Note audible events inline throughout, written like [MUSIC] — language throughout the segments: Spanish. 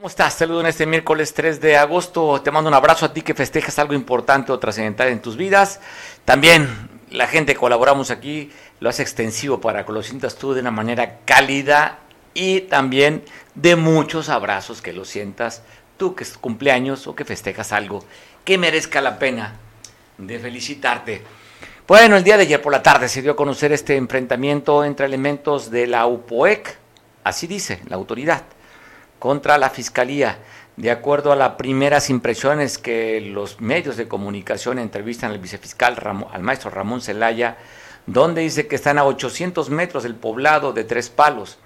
¿Cómo estás? Saludo en este miércoles 3 de agosto. Te mando un abrazo a ti que festejas algo importante o trascendental en tus vidas. También la gente que colaboramos aquí lo hace extensivo para que lo sientas tú de una manera cálida y también de muchos abrazos que lo sientas tú que es cumpleaños o que festejas algo que merezca la pena de felicitarte. Bueno, el día de ayer por la tarde se dio a conocer este enfrentamiento entre elementos de la UPOEC, así dice la autoridad, contra la Fiscalía. De acuerdo a las primeras impresiones que los medios de comunicación entrevistan al vicefiscal, al maestro Ramón Zelaya, donde dice que están a 800 metros del poblado de Tres Palos,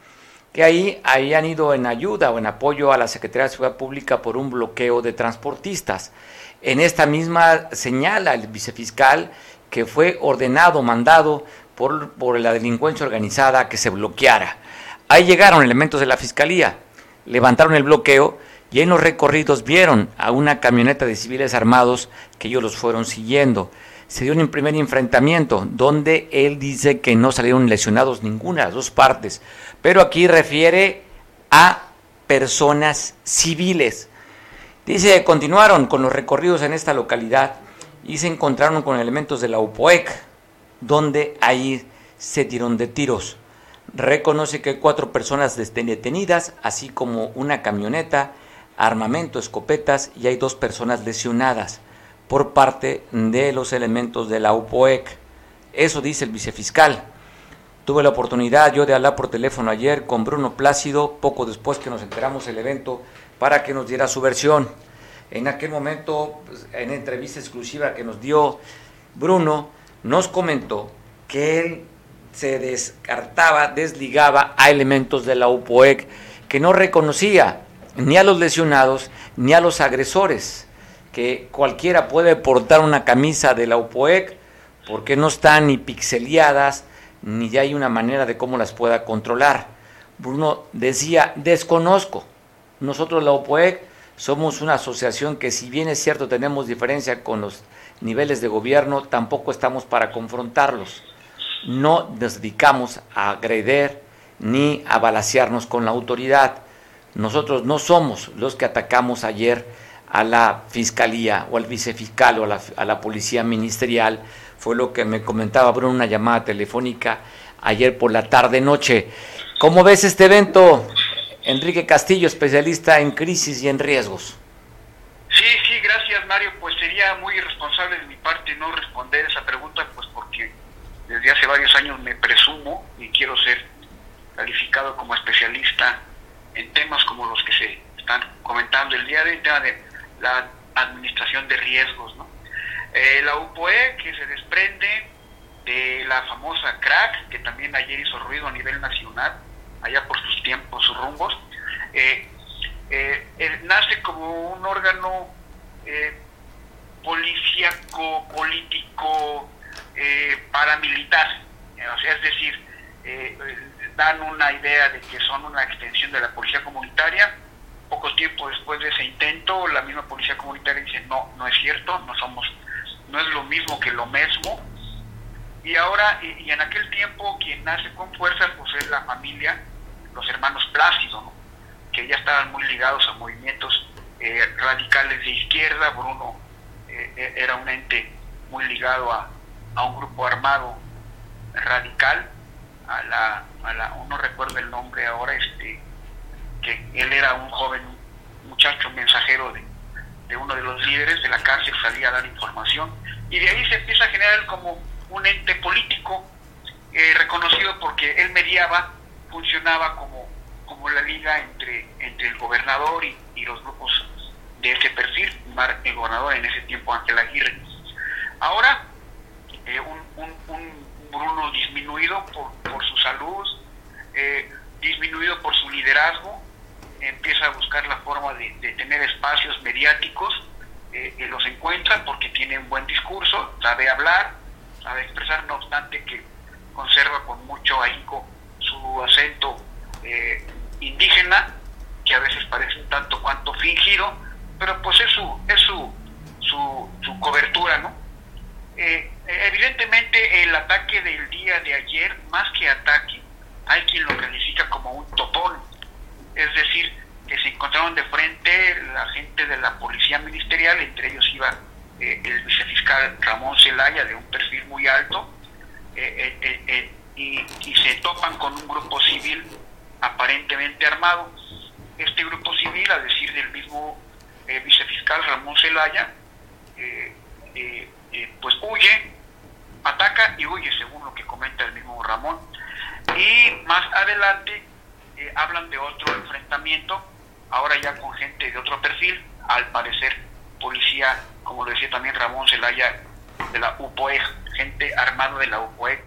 que ahí, ahí han ido en ayuda o en apoyo a la Secretaría de Seguridad Pública por un bloqueo de transportistas. En esta misma señala el vicefiscal que fue ordenado, mandado por, por la delincuencia organizada que se bloqueara. Ahí llegaron elementos de la Fiscalía, levantaron el bloqueo y en los recorridos vieron a una camioneta de civiles armados que ellos los fueron siguiendo. Se dio un primer enfrentamiento donde él dice que no salieron lesionados ninguna las dos partes, pero aquí refiere a personas civiles. Dice, continuaron con los recorridos en esta localidad y se encontraron con elementos de la UPOEC, donde ahí se dieron de tiros reconoce que hay cuatro personas detenidas, así como una camioneta, armamento, escopetas y hay dos personas lesionadas por parte de los elementos de la UPOEC. Eso dice el vicefiscal. Tuve la oportunidad yo de hablar por teléfono ayer con Bruno Plácido, poco después que nos enteramos el evento, para que nos diera su versión. En aquel momento, pues, en entrevista exclusiva que nos dio Bruno, nos comentó que él se descartaba, desligaba a elementos de la UPOEC que no reconocía ni a los lesionados ni a los agresores, que cualquiera puede portar una camisa de la UPOEC porque no están ni pixeleadas, ni ya hay una manera de cómo las pueda controlar. Bruno decía, desconozco, nosotros la UPOEC somos una asociación que si bien es cierto tenemos diferencia con los niveles de gobierno, tampoco estamos para confrontarlos no nos dedicamos a agreder ni a balasearnos con la autoridad. Nosotros no somos los que atacamos ayer a la fiscalía o al vicefiscal o a la, policía ministerial. Fue lo que me comentaba Bruno una llamada telefónica ayer por la tarde-noche. ¿Cómo ves este evento, Enrique Castillo, especialista en crisis y en riesgos? Sí, sí, gracias Mario. Pues sería muy irresponsable de mi parte no responder esa pregunta, desde hace varios años me presumo y quiero ser calificado como especialista en temas como los que se están comentando el día de hoy, tema de la administración de riesgos. ¿no? Eh, la UPOE que se desprende de la famosa CRAC, que también ayer hizo ruido a nivel nacional, allá por sus tiempos, sus rumbos, eh, eh, nace como un órgano policíaco, político, eh, paramilitar, es decir, eh, dan una idea de que son una extensión de la policía comunitaria. Poco tiempo después de ese intento, la misma policía comunitaria dice no, no es cierto, no somos, no es lo mismo que lo mismo. Y ahora, y, en aquel tiempo, quien nace con fuerza, pues es la familia, los hermanos Plácido, que ya estaban muy ligados a movimientos eh, radicales de izquierda. Bruno era un ente muy ligado a, a un grupo armado radical, a la, a la no recuerdo el nombre ahora, este, que él era un joven muchacho mensajero de, de uno de los líderes de la cárcel, salía a dar información, y de ahí se empieza a generar como un ente político eh, reconocido porque él mediaba, funcionaba como, como la liga entre, entre el gobernador y, y los grupos de ese perfil, el gobernador en ese tiempo Ángel Aguirre. Ahora eh, un, un, Bruno disminuido por, por su salud, eh, disminuido por su liderazgo, empieza a buscar la forma de, tener espacios mediáticos, eh, los encuentra porque tiene un buen discurso, sabe hablar, sabe expresar, no obstante que conserva con mucho ahínco su acento indígena, que a veces parece un tanto cuanto fingido, pero pues es su, es su, su, cobertura, ¿no? Eh, evidentemente el ataque del día de ayer, más que ataque, hay quien lo califica como un topón, es decir, que se encontraron de frente la gente de la policía ministerial, entre ellos iba eh, el vicefiscal Ramón Zelaya, de un perfil muy alto, eh, y, y, se topan con un grupo civil aparentemente armado. Este grupo civil, a decir del mismo vicefiscal Ramón Zelaya, pues huye, ataca y huye, según lo que comenta el mismo Ramón. Y más adelante eh, hablan de otro enfrentamiento, ahora ya con gente de otro perfil, al parecer policía, como lo decía también Ramón Zelaya, de la UPOE, gente armada de la UPOE.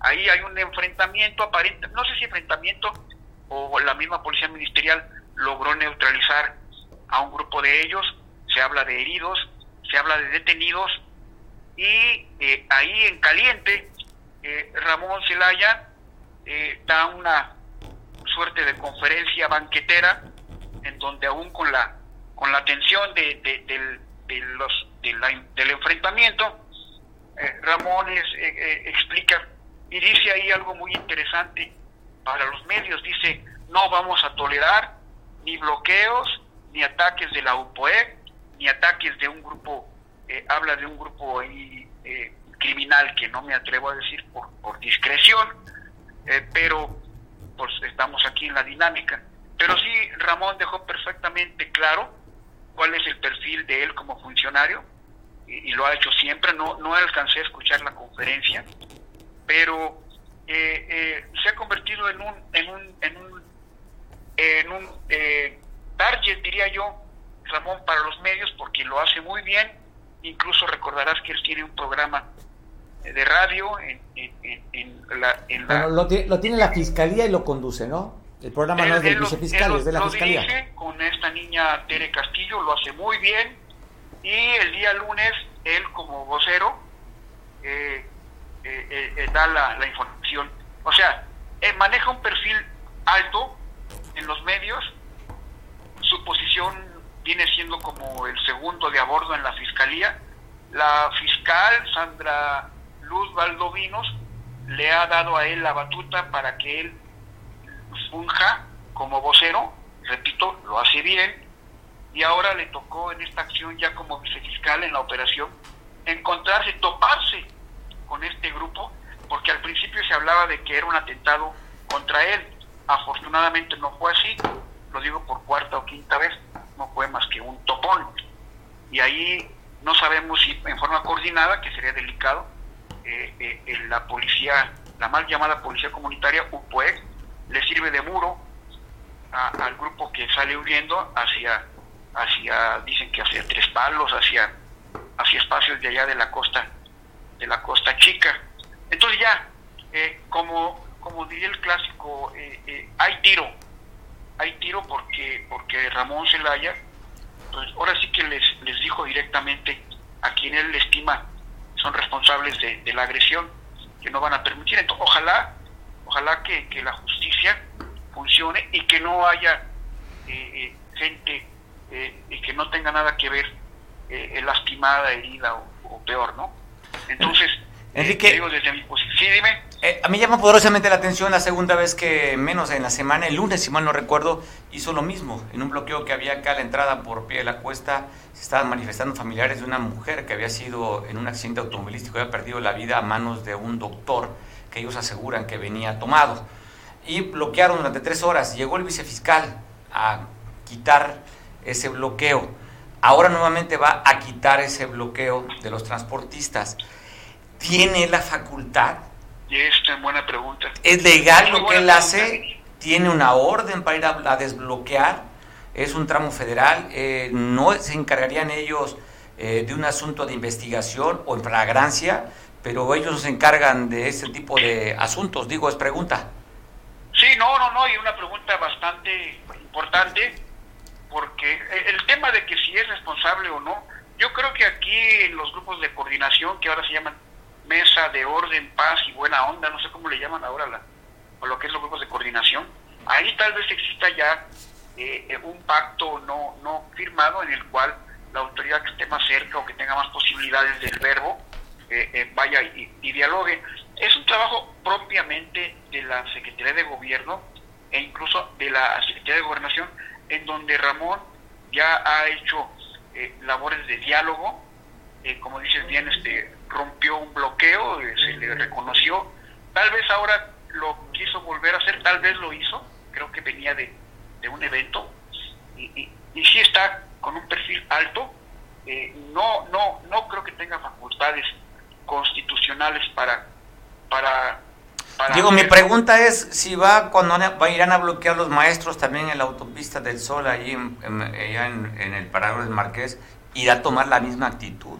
Ahí hay un enfrentamiento aparente, no sé si enfrentamiento o la misma policía ministerial logró neutralizar a un grupo de ellos, se habla de heridos, se habla de detenidos y eh, ahí en caliente eh, Ramón Zelaya eh, da una suerte de conferencia banquetera en donde aún con la con la tensión de, de, los del enfrentamiento Ramón explica y dice ahí algo muy interesante para los medios. Dice no vamos a tolerar ni bloqueos ni ataques de la UPOE ni ataques de un grupo eh, habla de un grupo ahí, eh, criminal que no me atrevo a decir por, discreción, eh, pero pues estamos aquí en la dinámica. Pero sí, Ramón dejó perfectamente claro cuál es el perfil de él como funcionario y, lo ha hecho siempre. No, no alcancé a escuchar la conferencia, pero se ha convertido en un, en un, en un, en un target, diría yo, Ramón, para los medios porque lo hace muy bien Incluso recordarás que él tiene un programa de radio en, la... lo, tiene la fiscalía y lo conduce, ¿no? El programa no es del vicefiscal, es de la lo fiscalía. Dirige con esta niña Tere Castillo, lo hace muy bien. Y el día lunes, él como vocero eh, eh, eh, da la, la, información. O sea, maneja un perfil alto en los medios. Su posición viene siendo como el segundo de a bordo en la fiscalía. La fiscal Sandra Luz Valdovinos le ha dado a él la batuta para que él funja como vocero, repito, lo hace bien, y ahora le tocó en esta acción ya como vicefiscal en la operación encontrarse, toparse con este grupo, porque al principio se hablaba de que era un atentado contra él. Afortunadamente no fue así, lo digo por cuarta o quinta vez, no fue más que un topón. Y ahí no sabemos si en forma coordinada, que sería delicado, eh, eh, la policía, la mal llamada policía comunitaria, UPOE, le sirve de muro al grupo que sale huyendo hacia, hacia, dicen que hacia Tres Palos, hacia, hacia espacios de allá de la costa, de la costa chica. Entonces ya, eh, como, como diría el clásico, hay tiro, hay tiro porque, porque Ramón Zelaya, pues ahora sí que les, les dijo directamente a quien él estima son responsables de, la agresión, que no van a permitir. Entonces, ojalá, ojalá que, la justicia funcione y que no haya eh, eh, gente eh, que no tenga nada que ver lastimada, herida o, peor, ¿no? Entonces, Enrique, digo desde mi posición, sí, dime. Eh, a mí llama poderosamente la atención la segunda vez que, menos en la semana, el lunes, si mal no recuerdo, hizo lo mismo. En un bloqueo que había acá a la entrada por pie de la cuesta, se estaban manifestando familiares de una mujer que había sido en un accidente automovilístico, había perdido la vida a manos de un doctor que ellos aseguran que venía tomado. Y bloquearon durante tres horas. Llegó el vicefiscal a quitar ese bloqueo. Ahora nuevamente va a quitar ese bloqueo de los transportistas. ¿Tiene la facultad y es buena pregunta. ¿Es legal lo que él hace? ¿Tiene una orden para ir a, desbloquear? ¿Es un tramo federal? Eh, ¿No se encargarían ellos eh, de un asunto de investigación o en flagrancia? Pero ellos se encargan de ese tipo de asuntos, digo, es pregunta. Sí, no, no, no, y una pregunta bastante importante. porque el tema de que si es responsable o no, yo creo que aquí en los grupos de coordinación, que ahora se llaman Mesa de Orden, Paz y Buena Onda, no sé cómo le llaman ahora la, o lo que es los grupos de coordinación, ahí tal vez exista ya eh, un pacto no, no firmado en el cual la autoridad que esté más cerca o que tenga más posibilidades del verbo eh, eh, vaya y, y, dialogue. Es un trabajo propiamente de la Secretaría de Gobierno e incluso de la Secretaría de Gobernación, en donde Ramón ya ha hecho eh, labores de diálogo, como dices bien, este rompió un bloqueo, se le reconoció, tal vez ahora lo quiso volver a hacer, tal vez lo hizo, creo que venía de, de un evento, y, y, y sí está con un perfil alto, eh, no, no, no creo que tenga facultades constitucionales para, para, Digo, mi pregunta es si va cuando va, irán a bloquear los maestros también en la autopista del Sol, ahí en, en, en, el Parador del Marqués, irá a tomar la misma actitud.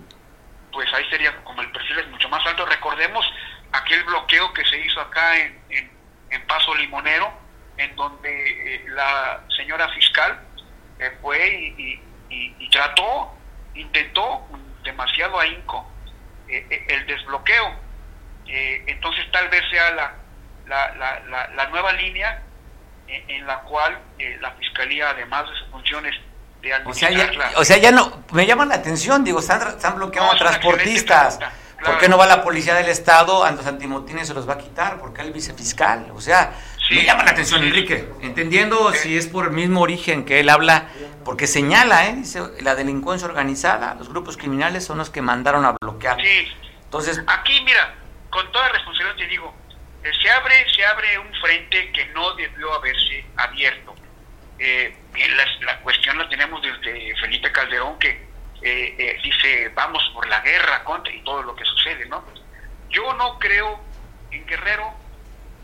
Pues ahí sería como el perfil es mucho más alto. Recordemos aquel bloqueo que se hizo acá en, en Paso Limonero, en donde eh, la señora fiscal eh, fue y, trató, intentó demasiado ahínco eh, eh, el desbloqueo. Entonces tal vez sea la, la, la, la, nueva línea en, la cual la Fiscalía, además de sus funciones de o sea, ya, o sea, ya no, me llama la atención, digo, están, están bloqueando a transportistas. ¿Por qué no va la policía del Estado, a los antimotines se los va a quitar? ¿Por qué el vicefiscal? O sea, me llama la atención, Enrique, entendiendo si es por el mismo origen que él habla, porque señala, ¿eh? dice, la delincuencia organizada, los grupos criminales son los que mandaron a bloquear. Sí. Entonces, aquí, mira, con toda responsabilidad te digo, eh, se abre se abre un frente que no debió haberse abierto. Eh, la, la, cuestión la tenemos desde Felipe Calderón, que eh, eh, dice vamos por la guerra contra y todo lo que sucede, ¿no? Yo no creo en Guerrero,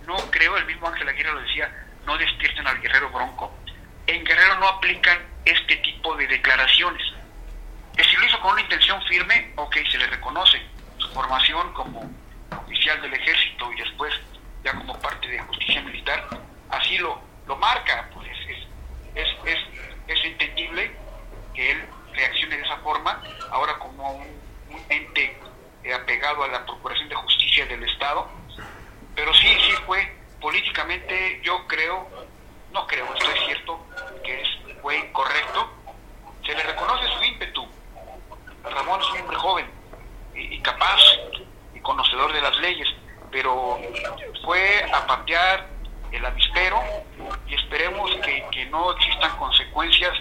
no creo, el mismo Ángel Aguirre lo decía, no despierten al guerrero bronco. En Guerrero no aplican este tipo de declaraciones. Que si lo hizo con una intención firme, ok, se le reconoce su formación como oficial del ejército y después ya como parte de justicia militar, así lo, lo marca, pues es, es, es, es entendible que él reaccione de esa forma, ahora como un, ente eh, apegado a la Procuración de Justicia del Estado. Pero sí, sí fue políticamente, yo creo, no creo, estoy cierto, que es, fue incorrecto. Se le reconoce su ímpetu. Ramón es un hombre joven y, capaz y conocedor de las leyes, pero fue a patear el avispero y esperemos que, que no existan consecuencias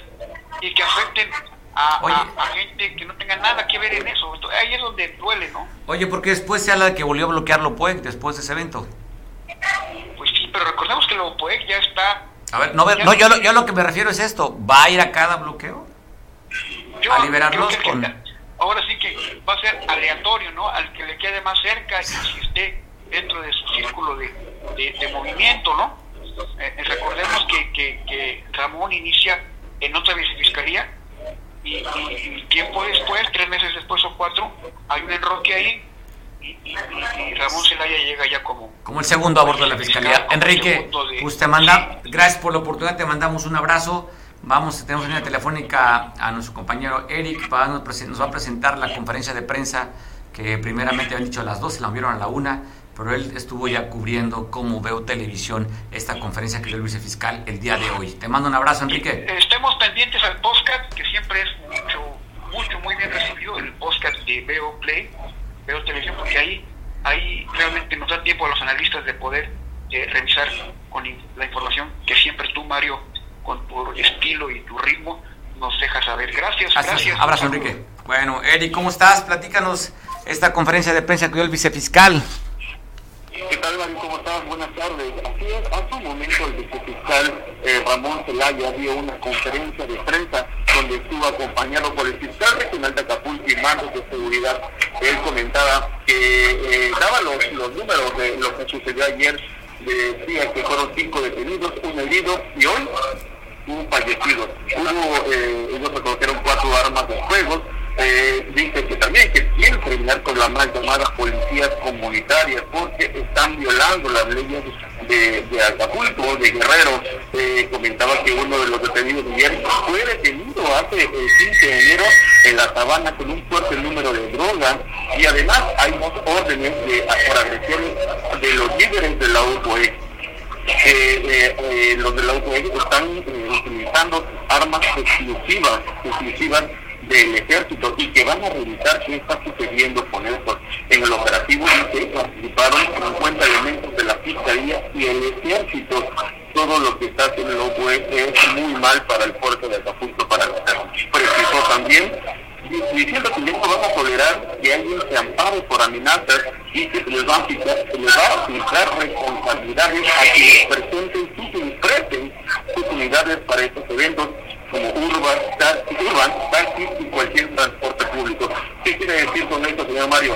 y que afecten a, gente que no tenga nada que ver en eso. ahí es donde duele, ¿no? Oye, porque después se habla de que volvió a bloquear Lopoec después de ese evento. Pues sí, pero recordemos que Lopoec ya está... A ver, no, no yo, yo lo que me refiero es esto, ¿va a ir a cada bloqueo? a liberarlos con... ahora sí que va a ser aleatorio, ¿no? Al que le quede más cerca y si esté dentro de su círculo de, de, movimiento, ¿no? Eh, eh, recordemos que, que, que Ramón inicia en otra vicefiscalía y, tiempo después, tres meses después o cuatro, hay un enroque ahí y, Ramón Zelaya llega ya como... Como el segundo a bordo de la Fiscalía. Enrique, usted manda, gracias por la oportunidad, te mandamos un abrazo. Vamos, tenemos en la telefónica a nuestro compañero Eric, para nos, va a presentar la conferencia de prensa que primeramente habían dicho a las 12, la vieron a la una pero él estuvo ya cubriendo cómo veo televisión esta conferencia que dio el vicefiscal el día de hoy. Te mando un abrazo, Enrique. Estemos pendientes al podcast, que siempre es mucho, mucho, muy bien recibido, el podcast de Veo Play, Veo Televisión, porque ahí, ahí realmente nos da tiempo a los analistas de poder eh, revisar con la información que siempre tú, Mario, con tu estilo y tu ritmo, nos dejas saber. Gracias, gracias. Abrazo, Enrique. Bueno, Eric, ¿cómo estás? Platícanos esta conferencia de prensa que dio el vicefiscal. ¿Qué tal, Mario? ¿Cómo estás? Buenas tardes. Así es, hace un momento el vicefiscal eh, Ramón Zelaya dio una conferencia de prensa donde estuvo acompañado por el fiscal regional de Acapulco y mandos de seguridad. Él comentaba que eh, daba los, los números de lo que sucedió ayer. Decía que fueron cinco detenidos, un herido y hoy un fallecido. Hubo, eh, ellos reconocieron cuatro armas de fuego eh, dice que también que quieren terminar con las más llamadas policías comunitarias porque están violando las leyes de, de Acapulco, de Guerrero. eh, comentaba que uno de los detenidos ayer fue detenido hace el 15 de enero en la sabana con un fuerte número de drogas y además hay dos órdenes de, por agresiones de los líderes de la UPOE. Eh, eh, los de la UPOE están utilizando armas exclusivas, exclusivas del ejército y que van a revisar qué está sucediendo con eso. En el operativo dice participaron 50 elementos de la fiscalía y el ejército. Todo lo que está haciendo pues, es muy mal para el puerto de Acapulco, para el Precisó también diciendo que no van a tolerar que alguien se ampare por amenazas y que se les va a aplicar, se les va a aplicar responsabilidades a quienes presenten y sus unidades para estos eventos como urban, taxi, urban, taxi y cualquier transporte público. ¿Qué quiere decir con esto, señor Mario?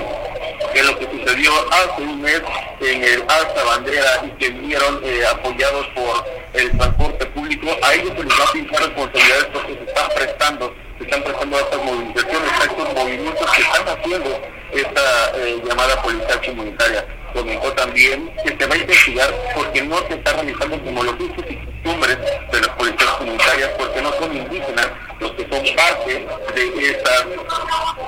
Que lo que sucedió hace un mes en el Alta Bandera y que vinieron eh, apoyados por el transporte público, a ellos se les va a pintar responsabilidades porque se están prestando, se están prestando a estas movilizaciones, a estos movimientos que están haciendo esta eh, llamada policía comunitaria. Comentó también que se va a investigar porque no se está realizando como los usos y costumbres de las policías comunitarias, porque no son indígenas los que son parte de esta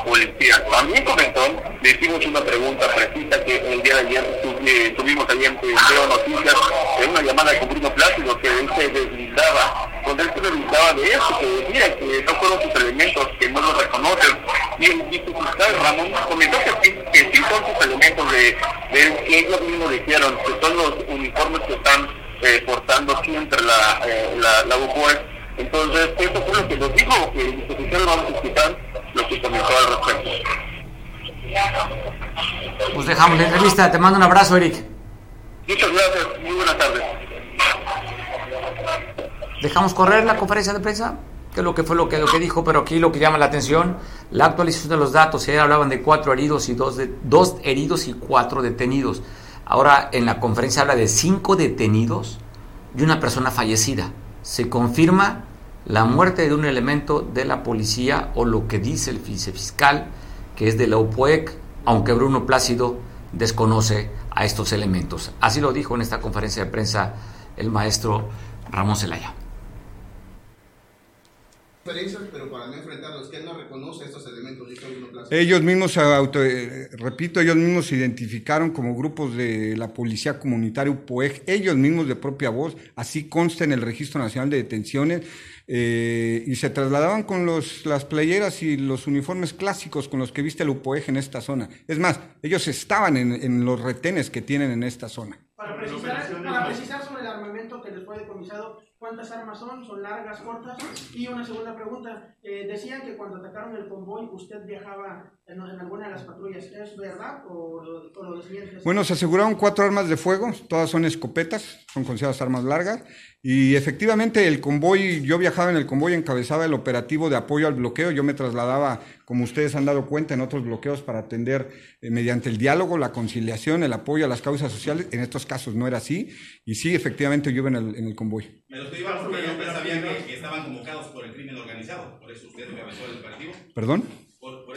policía. También comentó, le hicimos una pregunta precisa que el día de ayer eh, tuvimos ayer en Veo Noticias, en una llamada con Bruno Plácido, que él se deslindaba, se deslindaba de eso, que decía que no fueron sus elementos, que no lo reconocen. Y el fiscal Ramón comentó que sí, que sí son sus elementos de, de que ellos mismos dijeron, que son los uniformes que están eh, portando siempre la, eh, la, la Entonces, eso fue lo que nos dijo, que el vamos a escuchar lo que comentó al respecto. Pues dejamos la entrevista, te mando un abrazo, Eric. Muchas gracias, muy buenas tardes. Dejamos correr la conferencia de prensa, que es lo que fue lo que, lo que dijo, pero aquí lo que llama la atención, la actualización de los datos, ayer hablaban de cuatro heridos y dos, de, dos heridos y cuatro detenidos. Ahora en la conferencia habla de cinco detenidos y una persona fallecida. Se confirma la muerte de un elemento de la policía o lo que dice el vicefiscal, que es de la UPOEC, aunque Bruno Plácido desconoce a estos elementos. Así lo dijo en esta conferencia de prensa el maestro Ramón Zelaya pero para no enfrentarlos, que él no reconoce estos elementos. Ellos mismos, auto, eh, repito, ellos mismos se identificaron como grupos de la Policía Comunitaria UPOEG, ellos mismos de propia voz, así consta en el Registro Nacional de Detenciones, eh, y se trasladaban con los, las playeras y los uniformes clásicos con los que viste el UPOEG en esta zona. Es más, ellos estaban en, en los retenes que tienen en esta zona. Para precisar, para precisar sobre el armamento que les fue decomisado, cuántas armas son, son largas, cortas. Y una segunda pregunta, eh, decían que cuando atacaron el convoy usted viajaba en, alguna de las patrullas, ¿es verdad o, lo desmientes? Bueno, se aseguraron cuatro armas de fuego, todas son escopetas, son consideradas armas largas. Y efectivamente el convoy, yo viajaba en el convoy, encabezaba el operativo de apoyo al bloqueo, yo me trasladaba, como ustedes han dado cuenta, en otros bloqueos para atender eh, mediante el diálogo, la conciliación, el apoyo a las causas sociales, en estos casos no era así, y sí, efectivamente yo iba en el, en el convoy. Me lo estoy porque ellos sabían que, estaban convocados por el crimen organizado, por eso usted encabezó el operativo. ¿Perdón?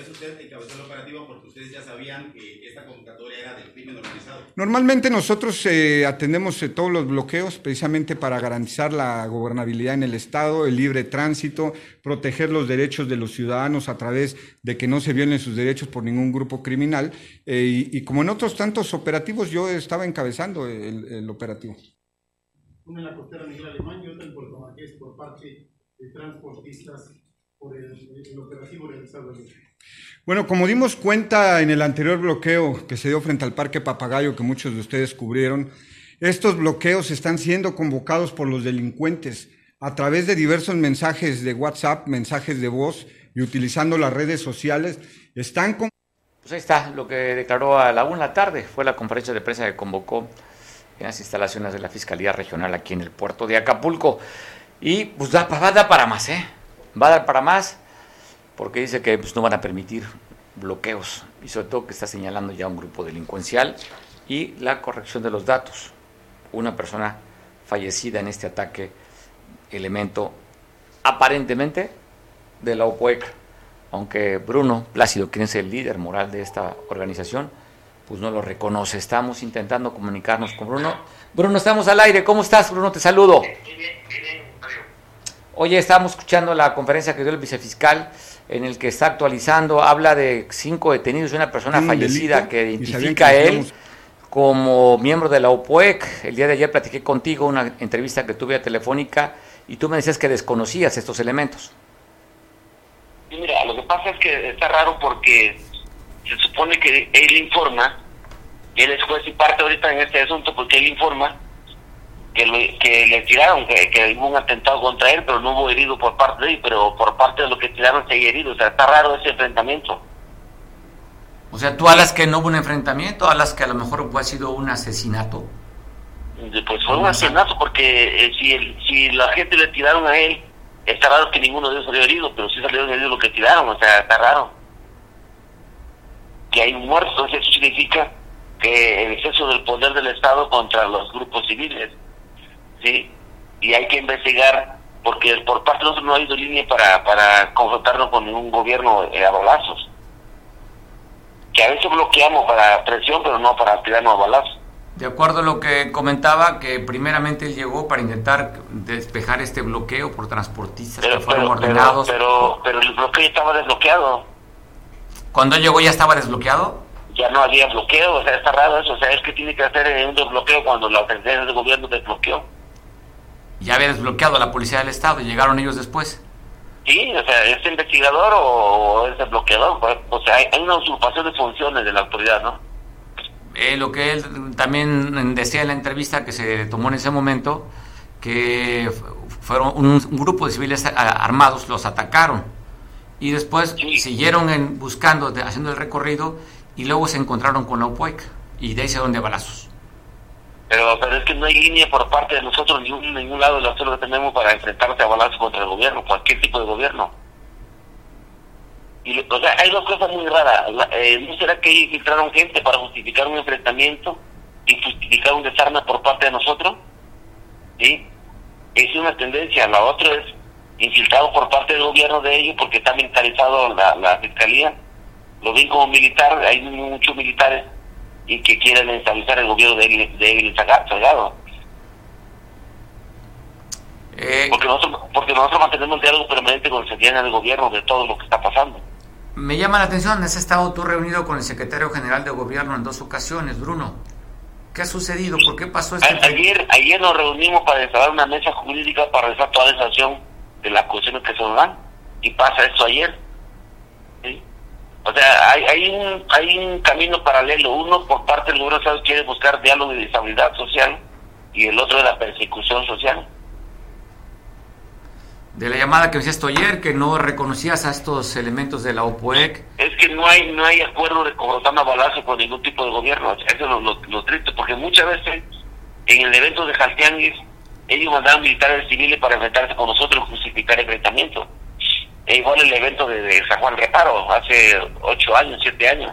Eso usted encabezó el operativo, porque ustedes ya sabían que esta convocatoria era del crimen organizado. Normalmente nosotros eh, atendemos eh, todos los bloqueos precisamente para garantizar la gobernabilidad en el Estado, el libre tránsito, proteger los derechos de los ciudadanos a través de que no se violen sus derechos por ningún grupo criminal. Eh, y, como en otros tantos operativos, yo estaba encabezando el, el operativo. Una en la costera Miguel Alemán y otra en Puerto Marqués por parte de transportistas por el, operativo realizado Bueno, como dimos cuenta en el anterior bloqueo que se dio frente al Parque Papagayo, que muchos de ustedes cubrieron, estos bloqueos están siendo convocados por los delincuentes a través de diversos mensajes de WhatsApp, mensajes de voz y utilizando las redes sociales. Están con... Pues ahí está lo que declaró a la una de la tarde. Fue la conferencia de prensa que convocó en las instalaciones de la Fiscalía Regional aquí en el puerto de Acapulco. Y pues va a dar para más, ¿eh? Va a dar para más porque dice que pues, no van a permitir bloqueos y sobre todo que está señalando ya un grupo delincuencial y la corrección de los datos. Una persona fallecida en este ataque, elemento aparentemente de la OPOEC, aunque Bruno Plácido, quien es el líder moral de esta organización, pues no lo reconoce. Estamos intentando comunicarnos con Bruno. Bruno, estamos al aire. ¿Cómo estás, Bruno? Te saludo. Bien, Oye, estábamos escuchando la conferencia que dio el vicefiscal en el que está actualizando, habla de cinco detenidos y una persona fallecida que identifica a él como miembro de la OPOEC. El día de ayer platiqué contigo una entrevista que tuve a telefónica y tú me decías que desconocías estos elementos. mira, lo que pasa es que está raro porque se supone que él informa, y él es juez y parte ahorita en este asunto porque él informa que, que le tiraron, que, hubo un atentado contra él, pero no hubo herido por parte de él, pero por parte de lo que tiraron se hay herido. O sea, está raro ese enfrentamiento. O sea, tú hablas que no hubo un enfrentamiento, hablas que a lo mejor fue sido un asesinato. Pues fue un asesinato porque eh, si, el, si la gente le tiraron a él, está raro que ninguno de ellos salió herido, pero sí salieron heridos lo que tiraron, o sea, está raro. Que hay un muerto, entonces eso significa que el exceso del poder del Estado contra los grupos civiles ¿sí? Y hay que investigar, porque por parte de nosotros no ha habido línea para, para confrontarnos con ningún gobierno eh, a balazos. Que a veces bloqueamos para presión, pero no para tirarnos a balazos. De acuerdo a lo que comentaba, que primeramente él llegó para intentar despejar este bloqueo por transportistas que fueron ordenados. Pero, pero, el bloqueo estaba desbloqueado. ¿Cuando él llegó ya estaba desbloqueado? Ya no había bloqueo, o sea, está raro eso. O sea, es que tiene que hacer un desbloqueo cuando la autoridad del gobierno desbloqueó ya había desbloqueado la policía del Estado y llegaron ellos después. Sí, o sea, ¿es investigador o es desbloqueador? Pues, o sea, hay, una usurpación de funciones de la autoridad, ¿no? Eh, lo que él también decía en la entrevista que se tomó en ese momento, que fueron un, grupo de civiles armados los atacaron y después siguieron en, buscando, haciendo el recorrido y luego se encontraron con la UPOIC y de ahí se donde balazos. Pero, pero es que no hay línea por parte de nosotros, ni un, ningún lado de la que tenemos para enfrentarse a balazos contra el gobierno, cualquier tipo de gobierno. Y, o sea, hay dos cosas muy raras. Eh, ¿No será que infiltraron gente para justificar un enfrentamiento y justificar un desarme por parte de nosotros? ¿Sí? Es una tendencia. La otra es infiltrado por parte del gobierno de ellos porque está militarizado la, la fiscalía. Lo ven como militar, hay muchos militares y que quieren estabilizar el gobierno de, de Salgado. Eh, porque, nosotros, porque nosotros mantenemos un diálogo permanente con el secretario del gobierno de todo lo que está pasando. Me llama la atención, has estado tú reunido con el secretario general de gobierno en dos ocasiones, Bruno. ¿Qué ha sucedido? ¿Por qué pasó esto? Ayer, ayer nos reunimos para instalar una mesa jurídica para realizar toda la sanción de las cuestiones que se nos dan. Y pasa esto ayer. O sea, hay, hay, un, hay un camino paralelo. Uno, por parte del gobierno Estado, quiere buscar diálogo y estabilidad social y el otro de la persecución social. De la llamada que decías ayer, que no reconocías a estos elementos de la OPOEC. Es que no hay no hay acuerdo de confrontar a balazo con ningún tipo de gobierno. Eso es lo, lo, triste, porque muchas veces en el evento de Jaltianguis ellos mandaron militares civiles para enfrentarse con nosotros y justificar el enfrentamiento. E igual el evento de, San Juan Reparo, hace ocho años, siete años.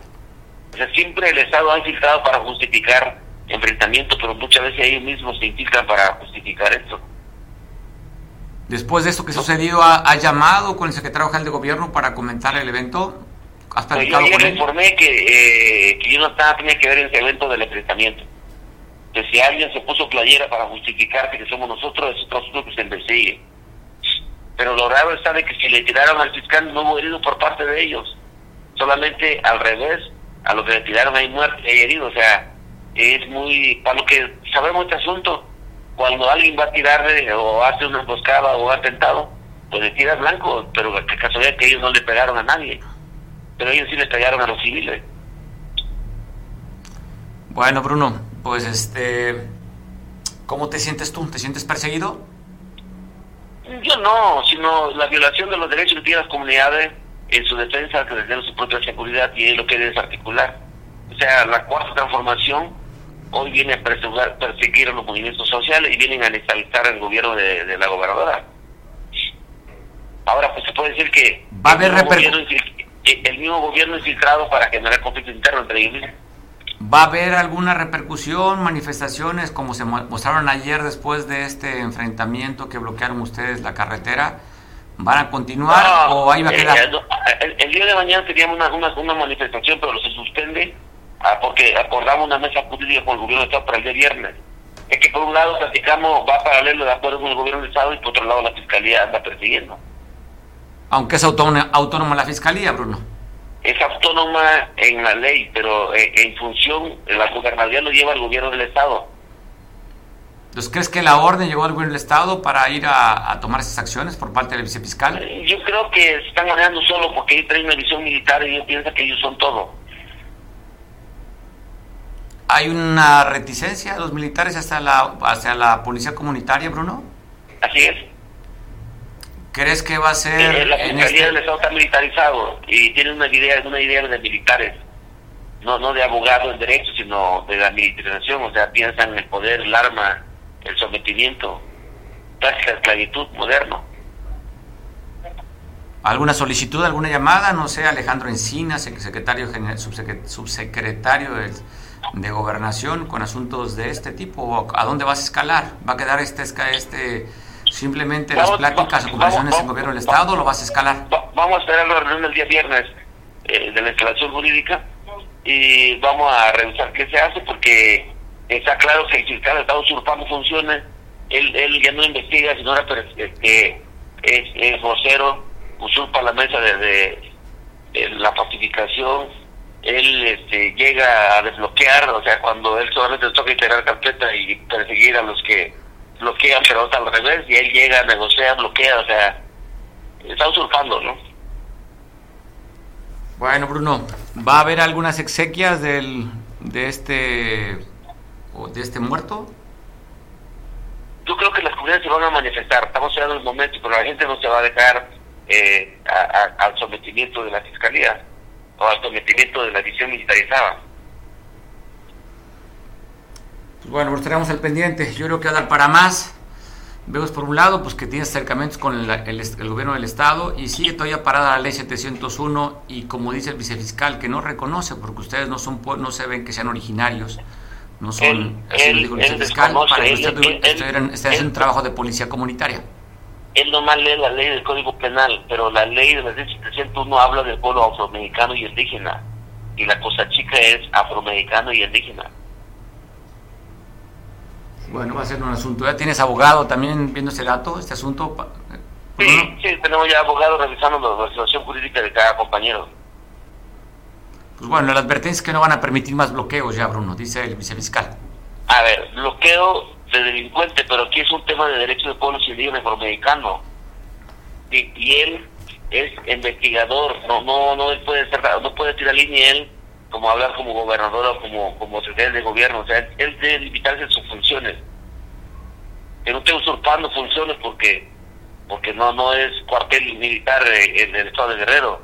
O sea, siempre el Estado ha infiltrado para justificar enfrentamientos, pero muchas veces ellos mismos se infiltran para justificar esto. Después de esto que sucedió, ¿ha, llamado con el secretario general de gobierno para comentar el evento? ¿Has pues yo le informé que, eh, que yo no estaba, tenía que ver en ese evento del enfrentamiento. Que si alguien se puso playera para justificar que somos nosotros, es otro asunto que se investigue pero lo raro está de que si le tiraron al fiscal no hubo herido por parte de ellos, solamente al revés, a lo que le tiraron hay muerte, hay herido, o sea, es muy, para lo que sabemos este asunto, cuando alguien va a tirarle o hace una emboscada o un atentado, pues le tira blanco, pero qué casualidad que ellos no le pegaron a nadie, pero ellos sí le pegaron a los civiles. Bueno, Bruno, pues este, ¿cómo te sientes tú? ¿Te sientes perseguido? Yo no, sino la violación de los derechos que tienen las comunidades en su defensa, que desde su propia seguridad y es lo que desarticular. O sea, la cuarta transformación hoy viene a perseguir a los movimientos sociales y vienen a neutralizar el gobierno de, la gobernadora. Ahora, pues se puede decir que va a haber el mismo gobierno infiltrado para generar conflicto interno entre ellos ¿Va a haber alguna repercusión, manifestaciones como se mostraron ayer después de este enfrentamiento que bloquearon ustedes la carretera? ¿Van a continuar o ahí va a eh, quedar? Eh, el, día de mañana teníamos una, una, manifestación, pero se suspende ah, porque acordamos una mesa jurídica con el gobierno de Estado para el día viernes. Es que por un lado platicamos, va paralelo de acuerdo con el gobierno del Estado y por otro lado la Fiscalía anda persiguiendo. Aunque es autónoma, autónoma la Fiscalía, Bruno. Es autónoma en la ley, pero en, en función, la gobernabilidad lo lleva el gobierno del Estado. Entonces, ¿crees que la orden llegó al gobierno del Estado para ir a, a tomar esas acciones por parte del vicefiscal? Yo creo que se están manejando solo porque ellos traen una visión militar y ellos piensan que ellos son todo. ¿Hay una reticencia de los militares hacia la, hacia la policía comunitaria, Bruno? Así es. ¿Crees que va a ser Eh, la en Fiscalía este... del Estado está militarizado y tiene una idea, una idea de militares. No, no de abogado en derecho, sino de la militarización. O sea, piensan en el poder, el arma, el sometimiento. Práctica de esclavitud moderno. ¿Alguna solicitud, alguna llamada? No sé, Alejandro Encina, secretario general, subsecre- subsecretario de, de Gobernación con asuntos de este tipo. ¿A dónde vas a escalar? ¿Va a quedar este, este simplemente las Vamos- pláticas o vamos- conversaciones vamos- en gobierno del Estado o lo vas a escalar? Va- vamos a esperar la reunión el día viernes eh, de la instalación jurídica y vamos a revisar qué se hace porque está claro que el fiscal está usurpando funciones. Él, él ya no investiga, sino ahora pero, este, es, es vocero, usurpa la mesa de, de- de la pacificación. Él este, llega a desbloquear, o sea, cuando él solamente le toca integrar carpeta y perseguir a los que bloquean, pero es al revés, y él llega a negociar, bloquea, o sea, está usurpando, ¿no? Bueno, Bruno, ¿va a haber algunas exequias del, de este o de este muerto? Yo creo que las comunidades se van a manifestar, estamos llegando el momento, pero la gente no se va a dejar eh, a- a- al sometimiento de la fiscalía o al sometimiento de la visión militarizada. Pues bueno, estaremos al pendiente. Yo creo que va a dar para más. Vemos por un lado pues que tiene acercamientos con el, el el gobierno del estado y sigue todavía parada la ley 701 y como dice el vicefiscal que no reconoce porque ustedes no son no se ven que sean originarios, no son Él- así lo dijo el vicefiscal para que él- usted él- estuvieran- esté haciendo él- un trabajo de policía comunitaria. Él nomás lee la ley del Código Penal, pero la ley de la ley 701 habla del pueblo afroamericano y indígena, y la cosa chica es afroamericano y indígena. Bueno, va a ser un asunto. ¿Ya tienes abogado también viendo ese dato, este asunto? Sí, sí, tenemos ya abogados revisando la, la situación jurídica de cada compañero. Pues bueno, la advertencia es que no van a permitir más bloqueos ya, Bruno, dice el vicefiscal. A ver, bloqueo de delincuente, pero aquí es un tema de derechos de pueblos indígenas afroamericanos. Y, y él es investigador, no no no él puede ser, no puede tirar línea él como hablar como gobernador o como como secretario de gobierno, o sea, él, debe limitarse en sus funciones. Que no esté usurpando funciones porque porque no no es cuartel militar eh, en el estado de Guerrero.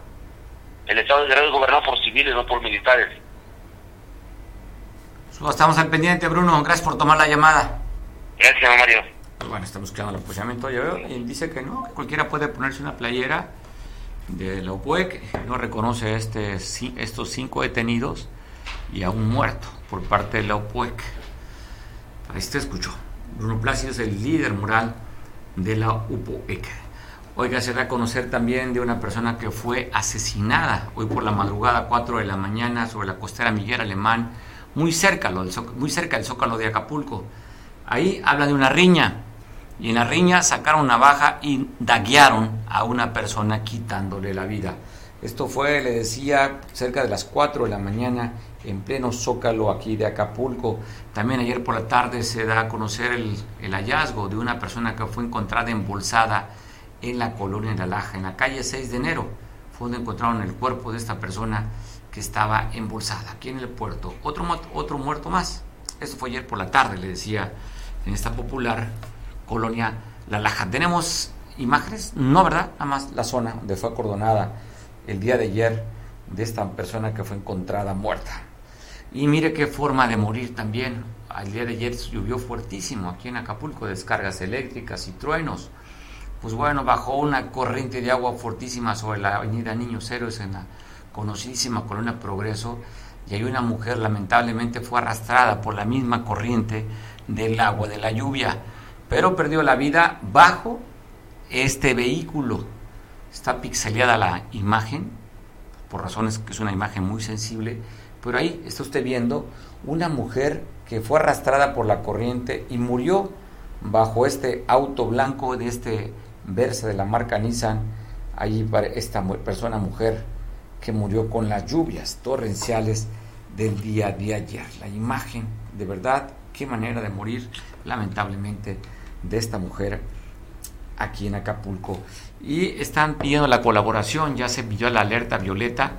El estado de Guerrero es gobernado por civiles, no por militares. Pues Estamos al pendiente, Bruno. Gracias por tomar la llamada. Gracias, Mario. Pues bueno, estamos buscando el apoyamiento. Ya veo, y él dice que no, que cualquiera puede ponerse una playera de la UPUEC. No reconoce este, estos cinco detenidos y a un muerto por parte de la UPUEC. Ahí se escuchó. Bruno Plácido es el líder moral de la UPUEC. Oiga, se da a conocer también de una persona que fue asesinada hoy por la madrugada, 4 de la mañana, sobre la costera Miguel Alemán, muy cerca, muy cerca del Zócalo de Acapulco. Ahí habla de una riña. Y en la riña sacaron navaja y daguearon a una persona quitándole la vida. Esto fue, le decía, cerca de las 4 de la mañana en pleno zócalo aquí de Acapulco. También ayer por la tarde se da a conocer el, hallazgo de una persona que fue encontrada embolsada en la colonia de La Laja, en la calle 6 de enero. Fue donde encontraron el cuerpo de esta persona que estaba embolsada aquí en el puerto. Otro, otro muerto más. Esto fue ayer por la tarde, le decía, en esta popular colonia La Laja. ¿Tenemos imágenes? No, ¿verdad? Nada más la zona donde fue acordonada el día de ayer de esta persona que fue encontrada muerta. Y mire qué forma de morir también. Al día de ayer llovió fuertísimo aquí en Acapulco, descargas eléctricas y truenos. Pues bueno, bajó una corriente de agua fortísima sobre la avenida Niños Héroes en la conocidísima colonia Progreso y ahí una mujer lamentablemente fue arrastrada por la misma corriente del agua, de la lluvia, pero perdió la vida bajo este vehículo. Está pixeleada la imagen, por razones que es una imagen muy sensible, pero ahí está usted viendo una mujer que fue arrastrada por la corriente y murió bajo este auto blanco de este Versa de la marca Nissan. Allí esta persona mujer que murió con las lluvias torrenciales del día de ayer. La imagen, de verdad, qué manera de morir, lamentablemente, de esta mujer aquí en Acapulco. Y están pidiendo la colaboración, ya se envió la alerta violeta.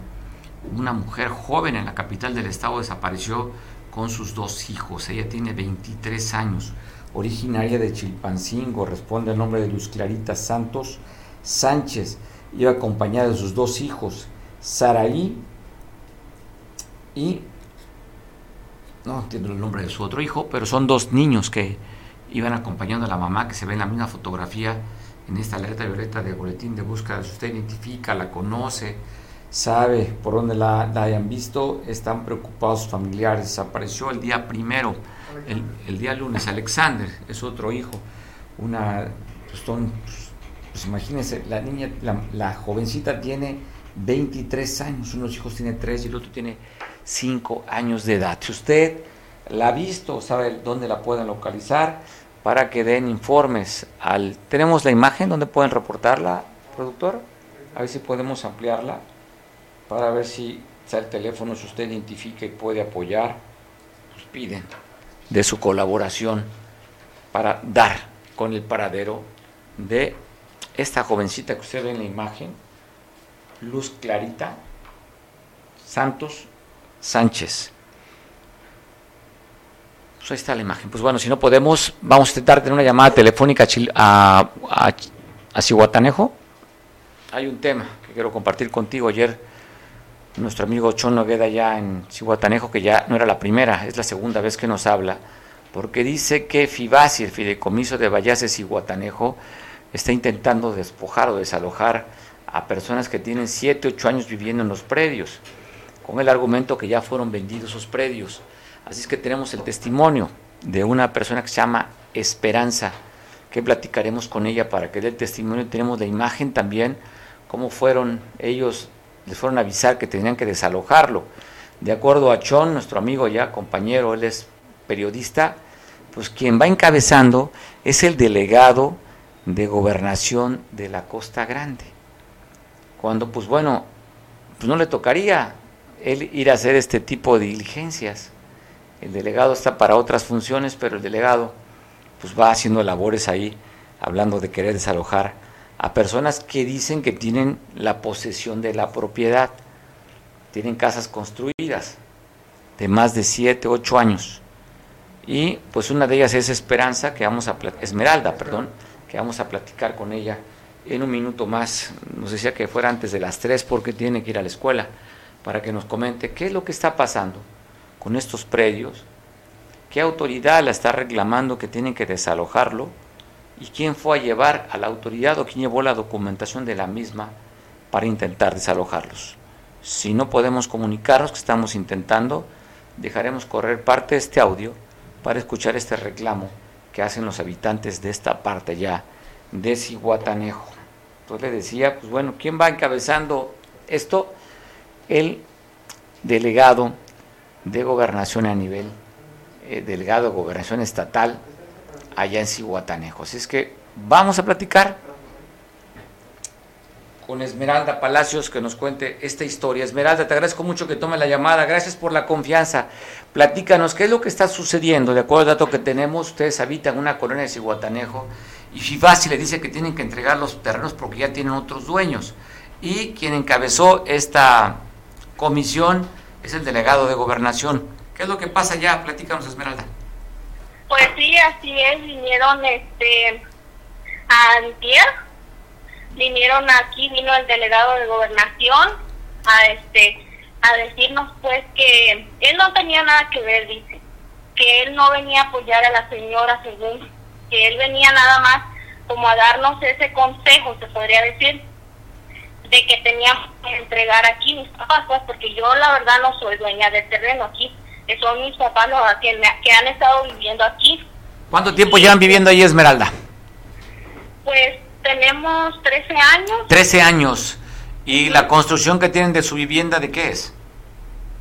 Una mujer joven en la capital del estado desapareció con sus dos hijos. Ella tiene 23 años, originaria de Chilpancingo, responde al nombre de Luz Clarita Santos Sánchez. Iba acompañada de sus dos hijos, Saraí y no entiendo el nombre de su otro hijo, pero son dos niños que iban acompañando a la mamá que se ve en la misma fotografía en esta alerta violeta de boletín de búsqueda. Si usted identifica, la conoce, sabe por dónde la, hayan visto, están preocupados sus familiares. Desapareció el día primero, el, día lunes. Alexander es otro hijo, una, pues, pues imagínense, la niña, la, la jovencita tiene 23 años, unos hijos tiene 3 y el otro tiene 5 años de edad. Si usted la ha visto, sabe dónde la pueden localizar para que den informes al... ¿Tenemos la imagen donde pueden reportarla, productor? A ver si podemos ampliarla para ver si está el teléfono, si usted identifica y puede apoyar, pues piden de su colaboración para dar con el paradero de esta jovencita que usted ve en la imagen, Luz Clarita Santos Sánchez. Pues ahí está la imagen. Pues bueno, si no podemos, vamos a intentar tener una llamada telefónica a, Cihuatanejo. Hay un tema que quiero compartir contigo. Ayer nuestro amigo Chon Nogueda ya en Cihuatanejo, que ya no era la primera, es la segunda vez que nos habla, porque dice que Fibasi, el fideicomiso de Vallaces y Guatanejo, está intentando despojar o desalojar a personas que tienen 7, 8 años viviendo en los predios, con el argumento que ya fueron vendidos esos predios. Así es que tenemos el testimonio de una persona que se llama Esperanza, que platicaremos con ella para que dé el testimonio. Tenemos la imagen también, cómo fueron ellos, les fueron a avisar que tenían que desalojarlo. De acuerdo a Chon, nuestro amigo ya, compañero, él es periodista, pues quien va encabezando es el delegado de gobernación de la Costa Grande cuando pues bueno, pues no le tocaría él ir a hacer este tipo de diligencias. El delegado está para otras funciones, pero el delegado pues va haciendo labores ahí, hablando de querer desalojar a personas que dicen que tienen la posesión de la propiedad, tienen casas construidas de más de 7, 8 años. Y pues una de ellas es Esperanza, que vamos a Esmeralda, perdón, que vamos a platicar con ella en un minuto más, nos decía que fuera antes de las 3 porque tiene que ir a la escuela, para que nos comente qué es lo que está pasando con estos predios, qué autoridad la está reclamando que tienen que desalojarlo y quién fue a llevar a la autoridad o quién llevó la documentación de la misma para intentar desalojarlos. Si no podemos comunicarnos que estamos intentando, dejaremos correr parte de este audio para escuchar este reclamo que hacen los habitantes de esta parte ya de Cihuatanejo. Entonces le decía, pues bueno, ¿quién va encabezando esto? El delegado de gobernación a nivel, eh, delegado de gobernación estatal allá en Cihuatanejo. Así es que vamos a platicar con Esmeralda Palacios que nos cuente esta historia. Esmeralda, te agradezco mucho que tome la llamada, gracias por la confianza. Platícanos, ¿qué es lo que está sucediendo? De acuerdo al dato que tenemos, ustedes habitan una colonia de Cihuatanejo y FIFASI le dice que tienen que entregar los terrenos porque ya tienen otros dueños. Y quien encabezó esta comisión es el delegado de gobernación. ¿Qué es lo que pasa ya? Platícanos, Esmeralda. Pues sí, así es, vinieron este a Antier, vinieron aquí, vino el delegado de gobernación a este a decirnos pues que él no tenía nada que ver, dice, que él no venía a apoyar a la señora según que él venía nada más como a darnos ese consejo, se podría decir, de que teníamos que entregar aquí mis papás, pues porque yo la verdad no soy dueña del terreno aquí, son mis papás los que, que han estado viviendo aquí. ¿Cuánto tiempo llevan viviendo ahí, Esmeralda? Pues tenemos 13 años. 13 años. ¿Y la construcción que tienen de su vivienda de qué es?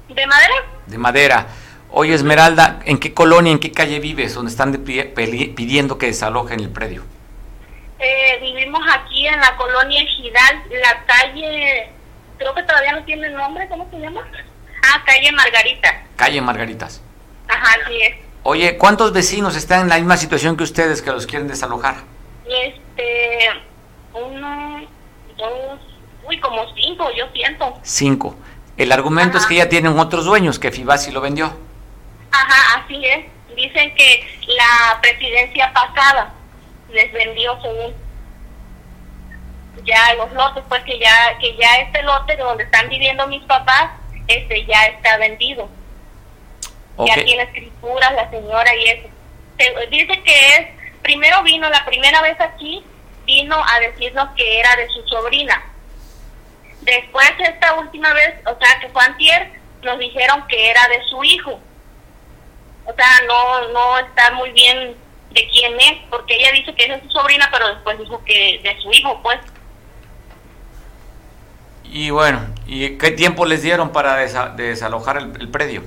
De madera. De madera. Oye, Esmeralda, ¿en qué colonia, en qué calle vives donde están pidiendo que desalojen el predio? Eh, vivimos aquí en la colonia Gidal, la calle, creo que todavía no tiene nombre, ¿cómo se llama? Ah, calle Margarita. Calle Margaritas. Ajá, así es. Oye, ¿cuántos vecinos están en la misma situación que ustedes que los quieren desalojar? Este, uno, dos, uy, como cinco, yo siento. Cinco. El argumento es que ya tienen otros dueños, que Fibasi lo vendió. Ajá, así es. Dicen que la presidencia pasada les vendió según ya los lotes, pues que ya que ya este lote donde están viviendo mis papás, este ya está vendido. Ya tiene escrituras la señora y eso. dice que es, primero vino la primera vez aquí, vino a decirnos que era de su sobrina. Después esta última vez, o sea que fue antier, nos dijeron que era de su hijo o sea, no, no está muy bien de quién es, porque ella dice que es de su sobrina, pero después dijo que de su hijo, pues. Y bueno, ¿y qué tiempo les dieron para desalojar el, predio?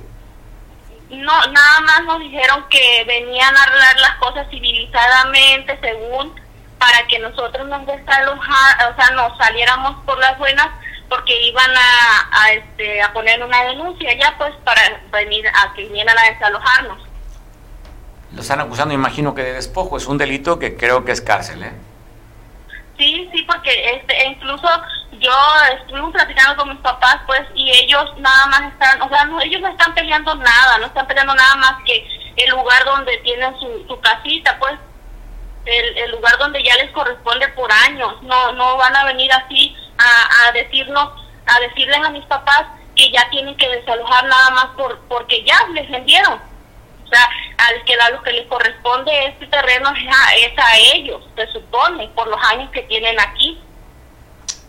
No, nada más nos dijeron que venían a arreglar las cosas civilizadamente, según, para que nosotros nos desalojar, o sea, nos saliéramos por las buenas porque iban a, este, a poner una denuncia ya pues para venir a que vinieran a desalojarnos. Lo están acusando, imagino que de despojo, es un delito que creo que es cárcel, ¿eh? Sí, sí, porque este, incluso yo estuve platicando con mis papás, pues, y ellos nada más están, o sea, no, ellos no están peleando nada, no están peleando nada más que el lugar donde tienen su, su casita, pues, el, el lugar donde ya les corresponde por años, no, no van a venir así a, a decirnos, a decirles a mis papás que ya tienen que desalojar nada más por porque ya les vendieron. O sea, al que a lo que les corresponde este terreno es a, ellos, se supone, por los años que tienen aquí.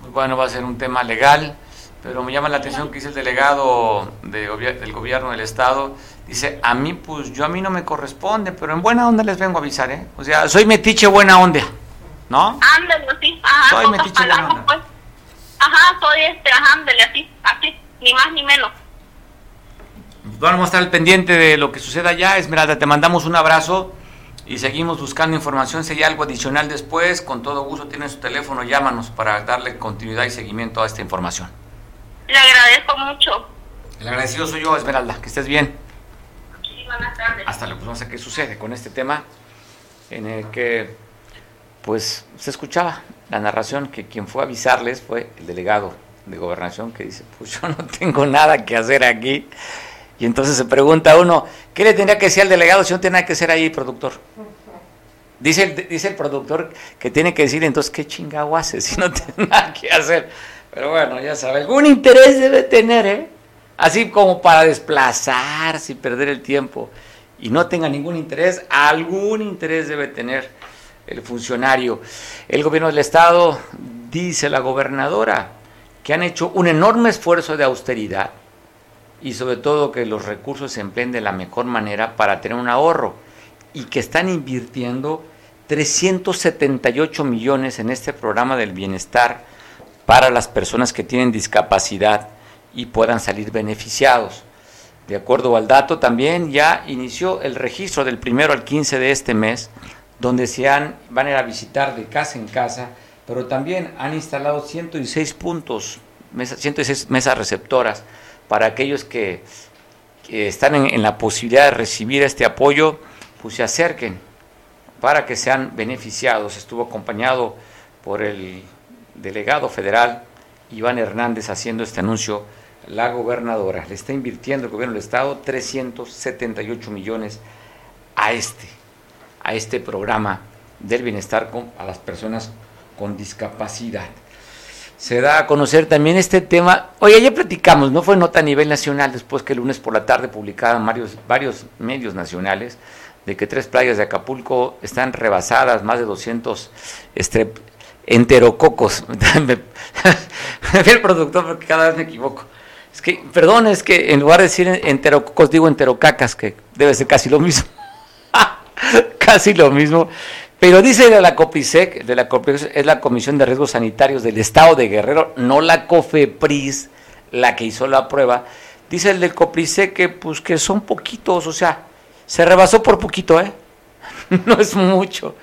Bueno, va a ser un tema legal, pero me llama la atención que dice el delegado de del gobierno del estado, dice, a mí pues yo a mí no me corresponde, pero en buena onda les vengo a avisar, ¿eh? O sea, soy metiche buena onda, ¿no? Ándale, sí, ajá, soy metiche buena onda. Pues. Ajá, soy este, ajá, así, así, ni más ni menos. Vamos a estar al pendiente de lo que suceda allá. Esmeralda, te mandamos un abrazo y seguimos buscando información. Si hay algo adicional después, con todo gusto tienes su teléfono, llámanos para darle continuidad y seguimiento a esta información. Le agradezco mucho. El agradecido soy yo, Esmeralda. Que estés bien. Sí, buenas tardes. Hasta luego. Vamos a ver qué sucede con este tema en el que, pues, se escuchaba la narración que quien fue a avisarles fue el delegado de gobernación que dice, pues yo no tengo nada que hacer aquí. Y entonces se pregunta uno, ¿qué le tendría que decir al delegado si no tiene nada que hacer ahí, productor? Dice el, dice el productor que tiene que decir, entonces, ¿qué chingado hace si no [LAUGHS] tiene nada que hacer? Pero bueno, ya sabe, algún interés debe tener, ¿eh? Así como para desplazarse y perder el tiempo y no tenga ningún interés, algún interés debe tener el funcionario. El gobierno del Estado, dice la gobernadora, que han hecho un enorme esfuerzo de austeridad y sobre todo que los recursos se empleen de la mejor manera para tener un ahorro y que están invirtiendo 378 millones en este programa del bienestar para las personas que tienen discapacidad y puedan salir beneficiados. De acuerdo al dato, también ya inició el registro del primero al 15 de este mes donde se han, van a ir a visitar de casa en casa, pero también han instalado 106 puntos, 106 mesas receptoras para aquellos que, están en, la posibilidad de recibir este apoyo, pues se acerquen para que sean beneficiados. Estuvo acompañado por el delegado federal Iván Hernández haciendo este anuncio, la gobernadora. Le está invirtiendo el gobierno del Estado 378 millones a este a este programa del bienestar con, a las personas con discapacidad. Se da a conocer también este tema. Oye, ya platicamos, no fue nota a nivel nacional, después que el lunes por la tarde publicaban varios, varios medios nacionales de que tres playas de Acapulco están rebasadas, más de 200 enterococos. [LAUGHS] me, vi el productor porque cada vez me equivoco. Es que, perdón, es que en lugar de decir enterococos digo enterocacas, que debe ser casi lo mismo. [LAUGHS] casi lo mismo. Pero dice de la COPISEC, de la es la Comisión de Riesgos Sanitarios del Estado de Guerrero, no la COFEPRIS, la que hizo la prueba, Dice el del Coprice que pues que son poquitos, o sea, se rebasó por poquito, ¿eh? [LAUGHS] no es mucho.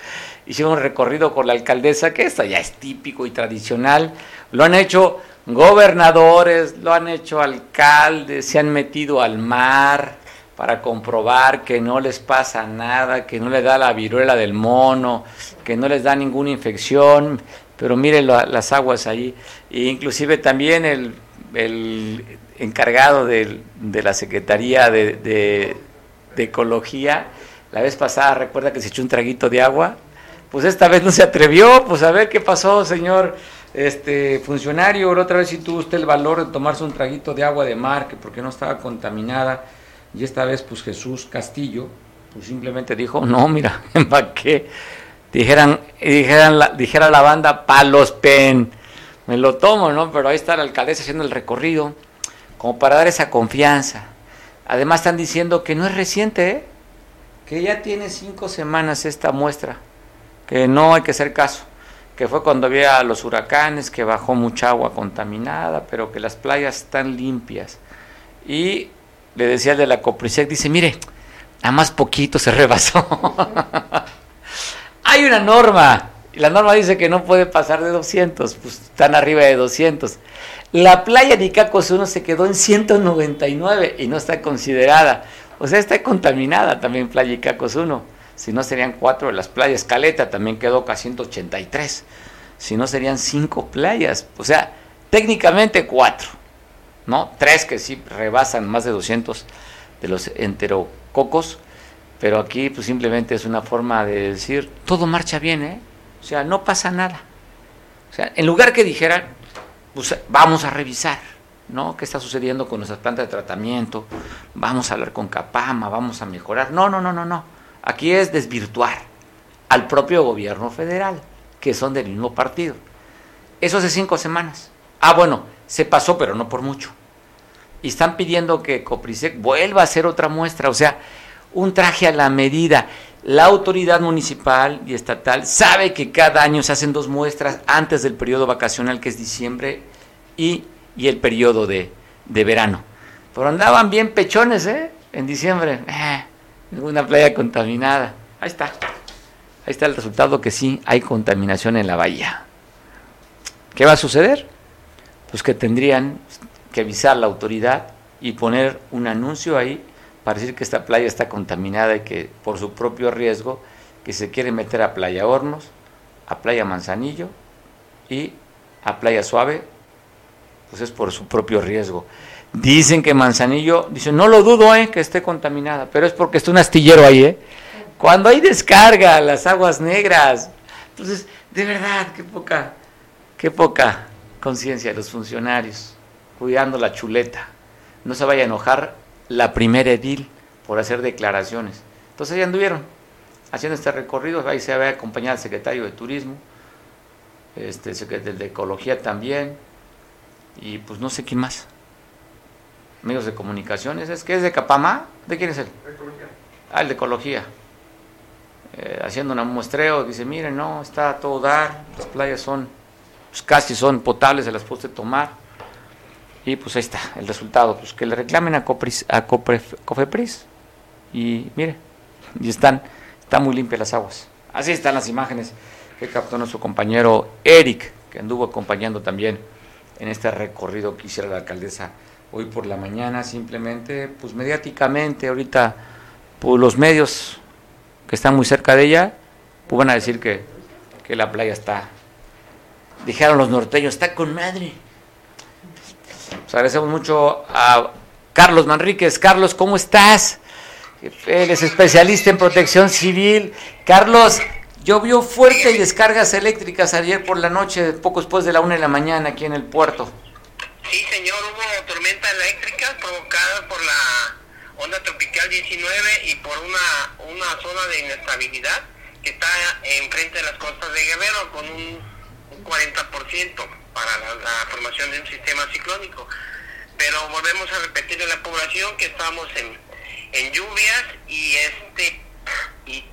Hicieron un recorrido con la alcaldesa, que esto ya es típico y tradicional. Lo han hecho gobernadores, lo han hecho alcaldes, se han metido al mar para comprobar que no les pasa nada, que no les da la viruela del mono, que no les da ninguna infección, pero miren las aguas ahí. E inclusive también el, encargado de, la Secretaría de, Ecología, la vez pasada recuerda que se echó un traguito de agua, pues esta vez no se atrevió, pues a ver qué pasó, señor este funcionario, la otra vez sí tuvo usted el valor de tomarse un traguito de agua de mar, que porque no estaba contaminada, y esta vez pues Jesús Castillo, pues simplemente dijo, no, mira, [LAUGHS] ¿para qué? Dijeran, dijeran la, dijera la banda, palos pen, me lo tomo, ¿no? Pero ahí está la alcaldesa haciendo el recorrido, como para dar esa confianza. Además están diciendo que no es reciente, ¿eh? que ya tiene cinco semanas esta muestra, que no hay que hacer caso que fue cuando había los huracanes, que bajó mucha agua contaminada, pero que las playas están limpias. Y le decía el de la Coprisec, dice, mire, a más poquito se rebasó. [LAUGHS] Hay una norma, y la norma dice que no puede pasar de 200, pues están arriba de 200. La playa de Icacos 1 se quedó en 199 y no está considerada. O sea, está contaminada también Playa Icacos 1 si no serían cuatro de las playas. Caleta también quedó casi 183, si no serían cinco playas, o sea, técnicamente cuatro, ¿no? Tres que sí rebasan más de 200 de los enterococos, pero aquí pues simplemente es una forma de decir, todo marcha bien, ¿eh? O sea, no pasa nada. O sea, en lugar que dijeran, pues vamos a revisar, ¿no? ¿Qué está sucediendo con nuestras plantas de tratamiento? Vamos a hablar con Capama, vamos a mejorar. No, no, no, no, no. Aquí es desvirtuar al propio gobierno federal, que son del mismo partido. Eso hace cinco semanas. Ah, bueno, se pasó, pero no por mucho. Y están pidiendo que Coprisec vuelva a hacer otra muestra, o sea, un traje a la medida. La autoridad municipal y estatal sabe que cada año se hacen dos muestras antes del periodo vacacional, que es diciembre, y, el periodo de, de verano. Pero andaban bien pechones, ¿eh? En diciembre. Eh, una playa contaminada. Ahí está. Ahí está el resultado que sí hay contaminación en la bahía. ¿Qué va a suceder? Pues que tendrían que avisar la autoridad y poner un anuncio ahí para decir que esta playa está contaminada y que por su propio riesgo que se quiere meter a Playa Hornos, a Playa Manzanillo y a Playa Suave, pues es por su propio riesgo. Dicen que Manzanillo, dicen, no lo dudo eh, que esté contaminada, pero es porque está un astillero ahí. ¿eh? Cuando hay descarga, las aguas negras. Entonces, de verdad, qué poca, qué poca conciencia de los funcionarios, cuidando la chuleta. No se vaya a enojar la primera edil por hacer declaraciones. Entonces ahí anduvieron, haciendo este recorrido, ahí se había acompañado al secretario de Turismo, este, el de Ecología también, y pues no sé quién más medios de comunicaciones. ¿Es que es de Capama? ¿De quién es él? Ecología. Ah, el de Ecología. Eh, haciendo un muestreo, dice, miren, no, está todo dar, las playas son, pues casi son potables, se las puede tomar. Y pues ahí está el resultado, pues que le reclamen a, Copris, a Cofepris. Y mire, y están, están muy limpias las aguas. Así están las imágenes que captó nuestro compañero Eric, que anduvo acompañando también en este recorrido que hiciera la alcaldesa hoy por la mañana, simplemente, pues mediáticamente, ahorita, pues los medios que están muy cerca de ella, pues van a decir que, que la playa está, dijeron los norteños, está con madre. Pues agradecemos mucho a Carlos Manríquez. Carlos, ¿cómo estás? Él es especialista en protección civil. Carlos, llovió fuerte y descargas eléctricas ayer por la noche, poco después de la una de la mañana aquí en el puerto. Sí, señor, hubo tormenta eléctrica provocada por la onda tropical 19 y por una, una zona de inestabilidad que está enfrente de las costas de Guerrero con un, 40% para la, formación de un sistema ciclónico. Pero volvemos a repetir en la población que estamos en, en lluvias y este y,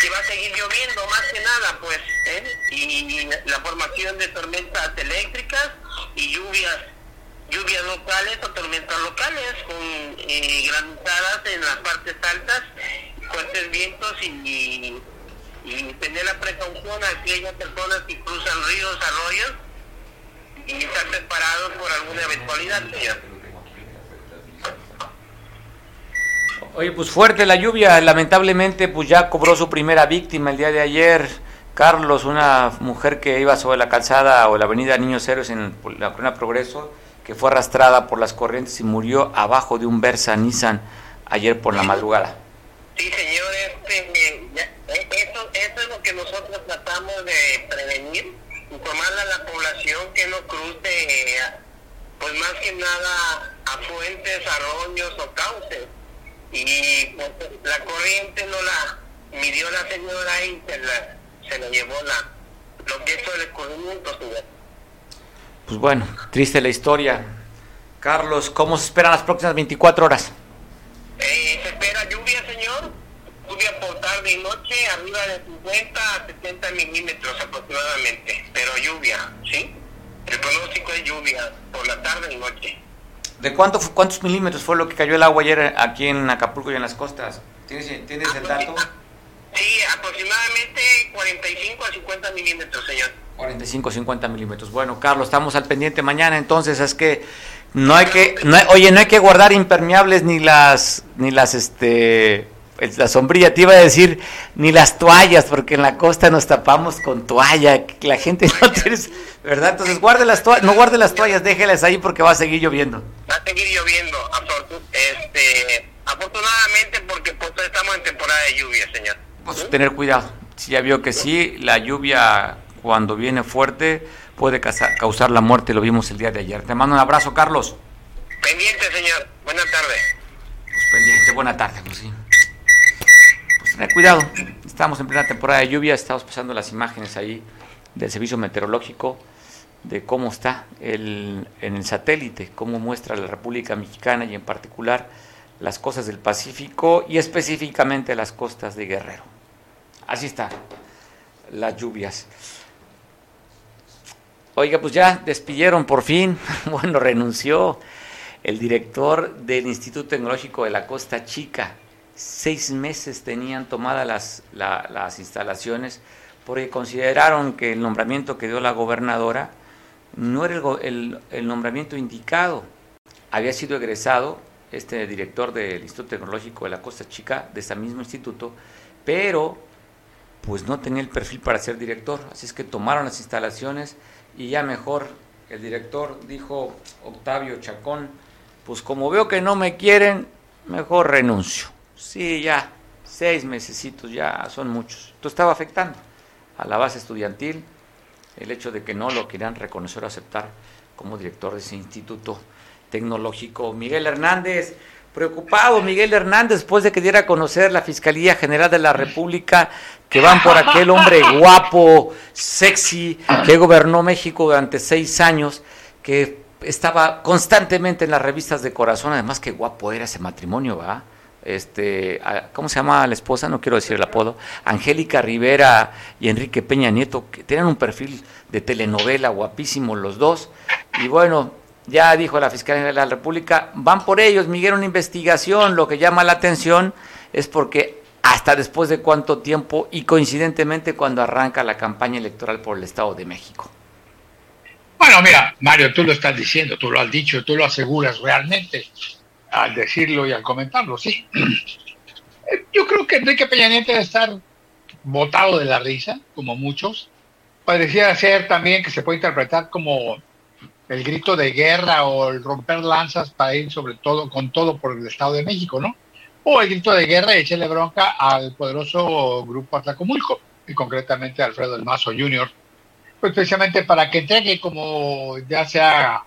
que va a seguir lloviendo más que nada pues ¿eh? y la formación de tormentas eléctricas y lluvias lluvias locales o tormentas locales con eh, en las partes altas, fuertes vientos y, y, tener la precaución a aquellas personas que cruzan ríos, arroyos y estar preparados por alguna eventualidad, Oye, pues fuerte la lluvia, lamentablemente pues ya cobró su primera víctima el día de ayer. Carlos, una mujer que iba sobre la calzada o la avenida Niños Héroes en la Corona Progreso, que fue arrastrada por las corrientes y murió abajo de un Versa Nissan ayer por la madrugada. Sí, señor, este, eh, eso, es lo que nosotros tratamos de prevenir, informarle a la que no cruce, pues más que nada a fuentes, arroyos o cauces. Y pues, la corriente no la midió la señora y se la, se la llevó la, lo que hizo el escurrimiento, señor. Pues bueno, triste la historia. Carlos, ¿cómo se esperan las próximas 24 horas? Eh, se espera lluvia, señor. Lluvia por tarde y noche, arriba de 50 a 70 milímetros aproximadamente. Pero lluvia, ¿sí? El pronóstico es lluvia por la tarde y noche. ¿De cuánto, cuántos milímetros fue lo que cayó el agua ayer aquí en Acapulco y en las costas? ¿Tienes, ¿tienes el dato? Sí, aproximadamente 45 a 50 milímetros, señor. 45, 50 milímetros. Bueno, Carlos, estamos al pendiente mañana, entonces es que no hay que, no oye, no hay que guardar impermeables ni las, ni las, este, la sombrilla, te iba a decir, ni las toallas, porque en la costa nos tapamos con toalla, la gente no tiene, ¿verdad? Entonces guarde las toallas, no guarde las toallas, déjelas ahí porque va a seguir lloviendo. Va a seguir lloviendo, este, afortunadamente porque pues estamos en temporada de lluvia, señor. Pues tener cuidado, si ya vio que sí, la lluvia cuando viene fuerte puede causar la muerte, lo vimos el día de ayer. Te mando un abrazo, Carlos. Pendiente, señor. Buenas tardes. Pues pendiente, buena tarde, pues sí. Cuidado, estamos en plena temporada de lluvia, estamos pasando las imágenes ahí del servicio meteorológico de cómo está el, en el satélite, cómo muestra la República Mexicana y en particular las costas del Pacífico y específicamente las costas de Guerrero. Así está las lluvias. Oiga, pues ya despidieron por fin, [LAUGHS] bueno, renunció el director del Instituto Tecnológico de la Costa Chica. Seis meses tenían tomadas las, las instalaciones porque consideraron que el nombramiento que dio la gobernadora no era el, el, nombramiento indicado. Había sido egresado este director del Instituto Tecnológico de la Costa Chica, de ese mismo instituto, pero pues no tenía el perfil para ser director. Así es que tomaron las instalaciones y ya mejor el director dijo, Octavio Chacón, pues como veo que no me quieren, mejor renuncio. Sí, ya, seis mesecitos ya son muchos. Esto estaba afectando a la base estudiantil el hecho de que no lo quieran reconocer o aceptar como director de ese instituto tecnológico. Miguel Hernández, preocupado Miguel Hernández después de que diera a conocer la Fiscalía General de la República que van por aquel hombre guapo, sexy, que gobernó México durante seis años, que estaba constantemente en las revistas de corazón, además que guapo era ese matrimonio, ¿va? Este, ¿cómo se llama la esposa? No quiero decir el apodo. Angélica Rivera y Enrique Peña Nieto, que tenían un perfil de telenovela guapísimo los dos. Y bueno, ya dijo la Fiscalía de la República, van por ellos, Miguel, una investigación. Lo que llama la atención es porque hasta después de cuánto tiempo y coincidentemente cuando arranca la campaña electoral por el Estado de México. Bueno, mira, Mario, tú lo estás diciendo, tú lo has dicho, tú lo aseguras realmente al decirlo y al comentarlo, sí. Yo creo que Enrique Peña Nieto debe estar botado de la risa, como muchos. Parecía ser también que se puede interpretar como el grito de guerra o el romper lanzas para ir sobre todo con todo por el Estado de México, ¿no? o el grito de guerra y echarle bronca al poderoso grupo Atlacomulco, y concretamente Alfredo del Mazo Jr., pues precisamente para que entregue, como ya se ha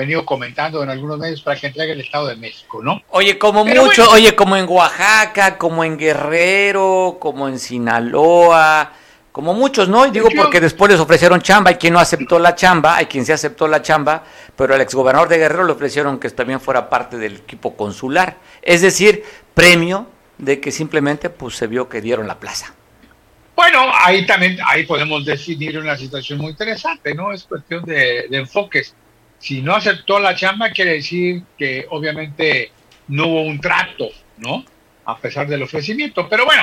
venido comentando en algunos medios, para que entregue el Estado de México, ¿no? Oye, como mucho, oye, como en Oaxaca, como en Guerrero, como en Sinaloa, como muchos, ¿no? Y digo porque después les ofrecieron chamba, hay quien no aceptó la chamba, hay quien se aceptó la chamba, pero al exgobernador de Guerrero le ofrecieron que también fuera parte del equipo consular. Es decir, premio de que simplemente pues se vio que dieron la plaza. Bueno, ahí también, ahí podemos definir una situación muy interesante, ¿no? Es cuestión de, enfoques. Si no aceptó la chamba, quiere decir que obviamente no hubo un trato, ¿no? A pesar del ofrecimiento. Pero bueno,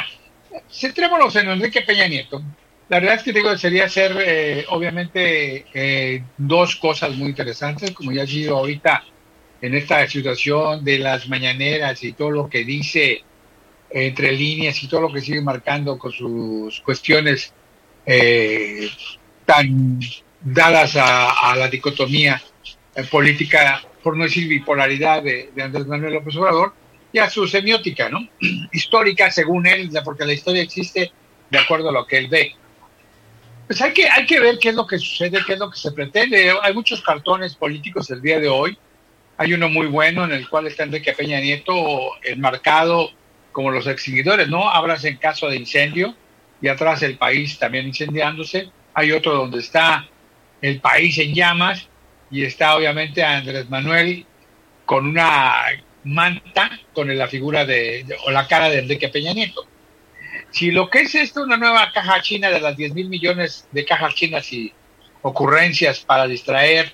centrémonos en Enrique Peña Nieto. La verdad es que digo, sería hacer, eh, obviamente, eh, dos cosas muy interesantes, como ya ha sido ahorita en esta situación de las mañaneras y todo lo que dice entre líneas y todo lo que sigue marcando con sus cuestiones eh, tan dadas a, la dicotomía política, por no decir bipolaridad de, Andrés Manuel López Obrador, y a su semiótica, ¿no? [CLEARS THROAT] Histórica, según él, porque la historia existe de acuerdo a lo que él ve. Pues hay que, hay que ver qué es lo que sucede, qué es lo que se pretende. Hay muchos cartones políticos el día de hoy. Hay uno muy bueno en el cual está Enrique Peña Nieto enmarcado como los extinguidores, ¿no? Hablas en caso de incendio y atrás el país también incendiándose. Hay otro donde está el país en llamas y está obviamente Andrés Manuel con una manta con la figura de, o la cara de Enrique Peña Nieto. Si lo que es esto una nueva caja china de las 10 mil millones de cajas chinas y ocurrencias para distraer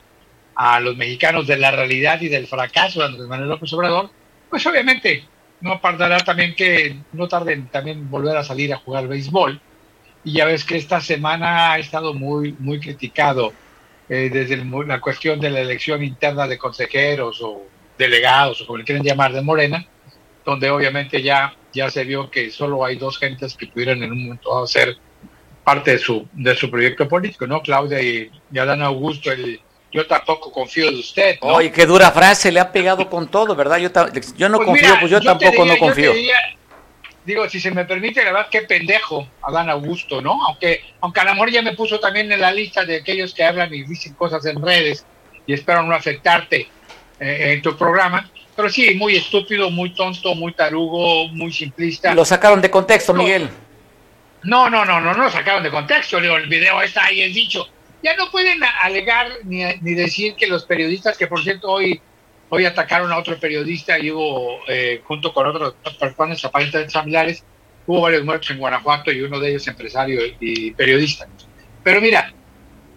a los mexicanos de la realidad y del fracaso de Andrés Manuel López Obrador, pues obviamente no tardará también que no tarden también volver a salir a jugar béisbol. Y ya ves que esta semana ha estado muy, muy criticado eh, desde la cuestión de la elección interna de consejeros o delegados o como le quieren llamar de Morena, donde obviamente ya ya se vio que solo hay dos gentes que pudieran en un momento ser parte de su, de su proyecto político, ¿no? Claudia y, Adán Augusto, el, yo tampoco confío de usted. ¿no? Oye, qué dura frase, le ha pegado con todo, ¿verdad? Yo, yo no pues confío, pues yo, tampoco no confío. Digo, si se me permite, la verdad, qué pendejo Adán Augusto, ¿no? Aunque, aunque a lo mejor ya me puso también en la lista de aquellos que hablan y dicen cosas en redes y espero no afectarte eh, en tu programa, pero sí, muy estúpido, muy tonto, muy tarugo, muy simplista. Lo sacaron de contexto, Miguel. No, no, no, no, no lo sacaron de contexto. el video está ahí, el dicho. Ya no pueden alegar ni, ni decir que los periodistas, que por cierto hoy, hoy atacaron a otro periodista y hubo, eh, junto con otros personas aparentemente familiares, hubo varios muertos en Guanajuato y uno de ellos empresario y periodista. Pero mira,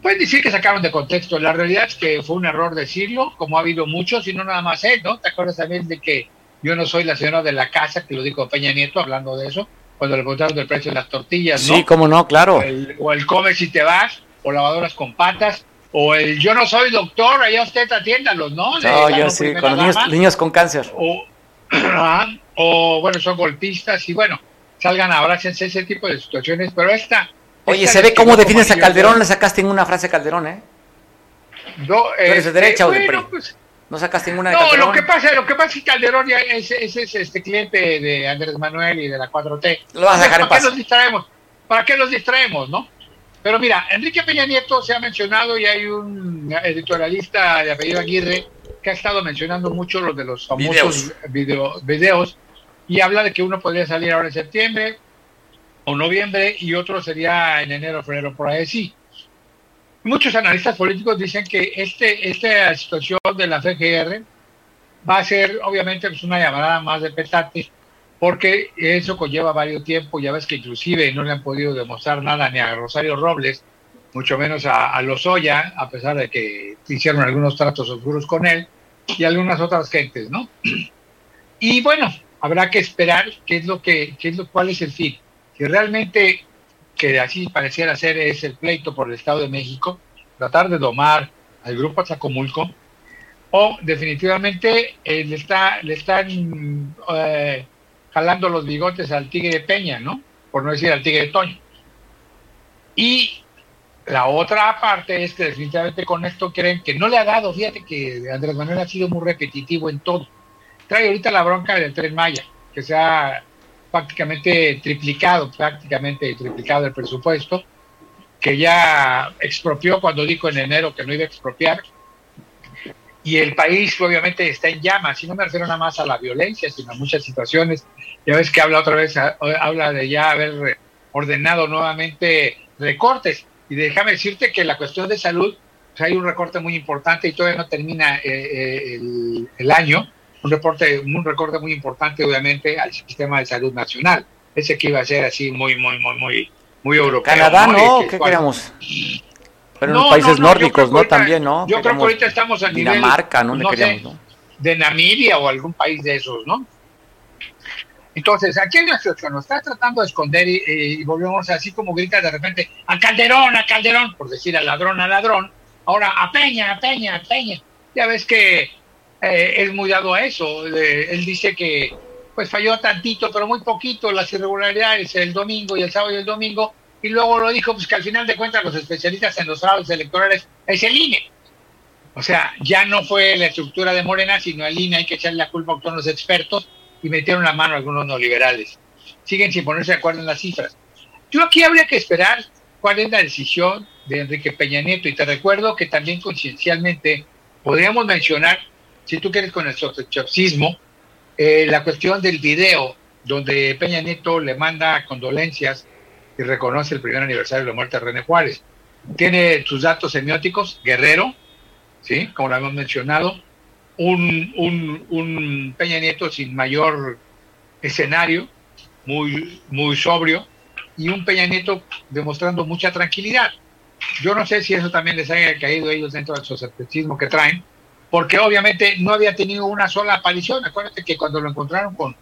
Pueden decir que sacaron de contexto. La realidad es que fue un error decirlo, como ha habido muchos, y no nada más él, ¿no? ¿Te acuerdas también de que yo no soy la señora de la casa, que lo dijo Peña Nieto hablando de eso, cuando le preguntaron del precio de las tortillas, ¿no? Sí, cómo no, claro. O el, come si te vas, o lavadoras con patas, o el yo no soy doctor, allá usted atiéndalos, ¿no? no, yo sí, con los niños, con cáncer. O, [CLEARS THROAT] o, bueno, son golpistas, y bueno, salgan, abrácense ese tipo de situaciones, pero esta Oye, se ve cómo defines a Calderón, le sacaste en una frase Calderón, ¿eh? No, de derecha o de PRI? Pues, no sacaste ninguna de Calderón. No, lo que pasa, lo que pasa es que Calderón ya es, es, este cliente de Andrés Manuel y de la 4T. Lo vas a dejar en paz. ¿Para qué los distraemos? ¿Para qué los distraemos, no? Pero mira, Enrique Peña Nieto se ha mencionado y hay un editorialista de apellido Aguirre que ha estado mencionando mucho los de los famosos videos, videos y habla de que uno podría salir ahora en septiembre, o noviembre y otro sería en enero, febrero, por ahí sí. Muchos analistas políticos dicen que este, esta situación de la CGR va a ser obviamente pues, una llamada más de petate, porque eso conlleva varios tiempos, ya ves que inclusive no le han podido demostrar nada ni a Rosario Robles, mucho menos a, a Lozoya, a pesar de que hicieron algunos tratos oscuros con él, y algunas otras gentes, ¿no? Y bueno, habrá que esperar qué es lo que, qué es lo, cuál es el fin si realmente, que así pareciera ser, es el pleito por el Estado de México, tratar de domar al grupo Atzacomulco, o definitivamente eh, le, está, le están eh, jalando los bigotes al Tigre Peña, ¿no? Por no decir al Tigre Toño. Y la otra parte es que definitivamente con esto creen que no le ha dado, fíjate que Andrés Manuel ha sido muy repetitivo en todo. Trae ahorita la bronca del tren Maya, que se ha prácticamente triplicado, prácticamente triplicado el presupuesto, que ya expropió cuando dijo en enero que no iba a expropiar. Y el país obviamente está en llamas, y no me refiero nada más a la violencia, sino a muchas situaciones. Ya ves que habla otra vez, habla de ya haber ordenado nuevamente recortes. Y déjame decirte que la cuestión de salud, pues hay un recorte muy importante y todavía no termina eh, eh, el, el año un reporte, un recorte muy importante, obviamente, al sistema de salud nacional. Ese que iba a ser así muy, muy, muy, muy, muy europeo. Canadá, ¿no? ¿Qué queremos? Pero en los países nórdicos, ¿no? También, ¿no? Yo creo que ahorita estamos a nivel... Dinamarca, ¿no? no, queríamos, ¿no? De Namibia o algún país de esos, ¿no? Entonces, aquí hay una situación, nos está tratando de esconder y, volvemos así como grita de repente, a Calderón, a Calderón, por decir al ladrón, a ladrón, ahora a Peña, a Peña, a Peña. Ya ves que eh, es muy dado a eso. él dice que pues falló tantito, pero muy poquito las irregularidades el domingo y el sábado y el domingo, y luego lo dijo pues que al final de cuentas los especialistas en los fraudes electorales es el INE. O sea, ya no fue la estructura de Morena, sino el INE, hay que echarle la culpa a todos los expertos y metieron la mano a algunos no liberales. Siguen sin ponerse de acuerdo en las cifras. Yo aquí habría que esperar cuál es la decisión de Enrique Peña Nieto y te recuerdo que también conciencialmente podríamos mencionar, si tú quieres con el sospechocismo, eh, la cuestión del video donde Peña Nieto le manda condolencias y reconoce el primer aniversario de la muerte de René Juárez. Tiene sus datos semióticos, guerrero, ¿sí? como lo hemos mencionado, un, un, Peña Nieto sin mayor escenario, muy, muy sobrio, y un Peña Nieto demostrando mucha tranquilidad. Yo no sé si eso también les haya caído ellos dentro del socialismo que traen, porque obviamente no había tenido una sola aparición. Acuérdate que cuando lo encontraron con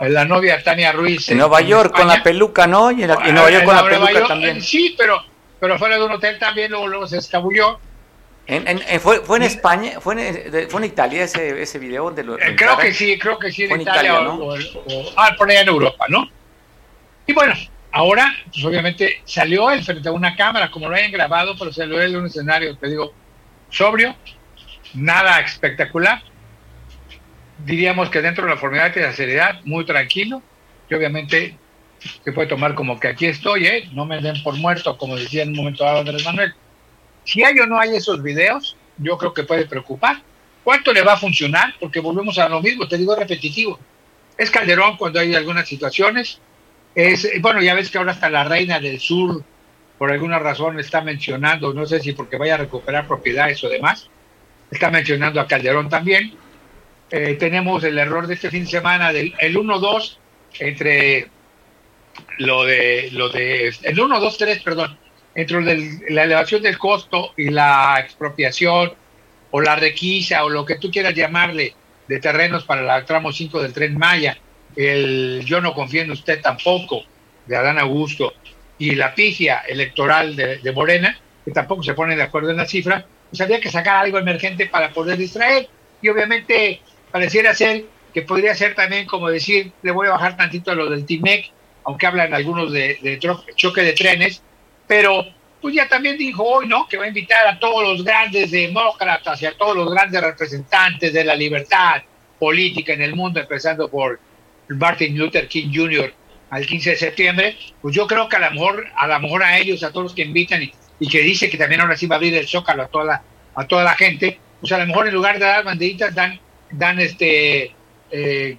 la novia Tania Ruiz. En, Nueva York con la peluca, ¿no? Y en, Nueva York con la peluca también. Sí, pero, pero fuera de un hotel también, luego, luego se escabulló. En, fue, fue en España, fue en, fue en Italia ese, ese video donde lo. Eh, creo que sí, creo que sí en Italia, o, ah, por allá en Europa, ¿no? Y bueno, ahora, pues obviamente salió él frente a una cámara, como lo hayan grabado, pero salió él en un escenario, te digo, sobrio, nada espectacular. Diríamos que dentro de la formalidad y la seriedad, muy tranquilo, y obviamente se puede tomar como que aquí estoy, ¿eh? no me den por muerto, como decía en un momento dado Andrés Manuel si hay o no hay esos videos, yo creo que puede preocupar. ¿Cuánto le va a funcionar? Porque volvemos a lo mismo, te digo repetitivo. Es Calderón cuando hay algunas situaciones. Es, bueno, ya ves que ahora hasta la reina del sur, por alguna razón, está mencionando, no sé si porque vaya a recuperar propiedades o demás, está mencionando a Calderón también. Eh, tenemos el error de este fin de semana del el 1-2 entre lo de, lo de, el 1-2-3, perdón, entre la elevación del costo y la expropiación o la requisa o lo que tú quieras llamarle de terrenos para el tramo 5 del tren Maya, el yo no confío en usted tampoco de Adán Augusto y la pifia electoral de, Morena, que tampoco se pone de acuerdo en la cifra, pues había que sacar algo emergente para poder distraer. Y obviamente pareciera ser que podría ser también como decir, le voy a bajar tantito a lo del TIMEC, aunque hablan algunos de, choque de trenes, pero pues ya también dijo hoy, ¿no? Que va a invitar a todos los grandes demócratas y a todos los grandes representantes de la libertad política en el mundo, empezando por Martin Luther King Jr. al 15 de septiembre, pues yo creo que a lo mejor a, lo mejor a ellos, a todos los que invitan y, que dice que también ahora sí va a abrir el zócalo a toda la, a toda la gente, pues a lo mejor en lugar de dar banderitas dan, dan este eh,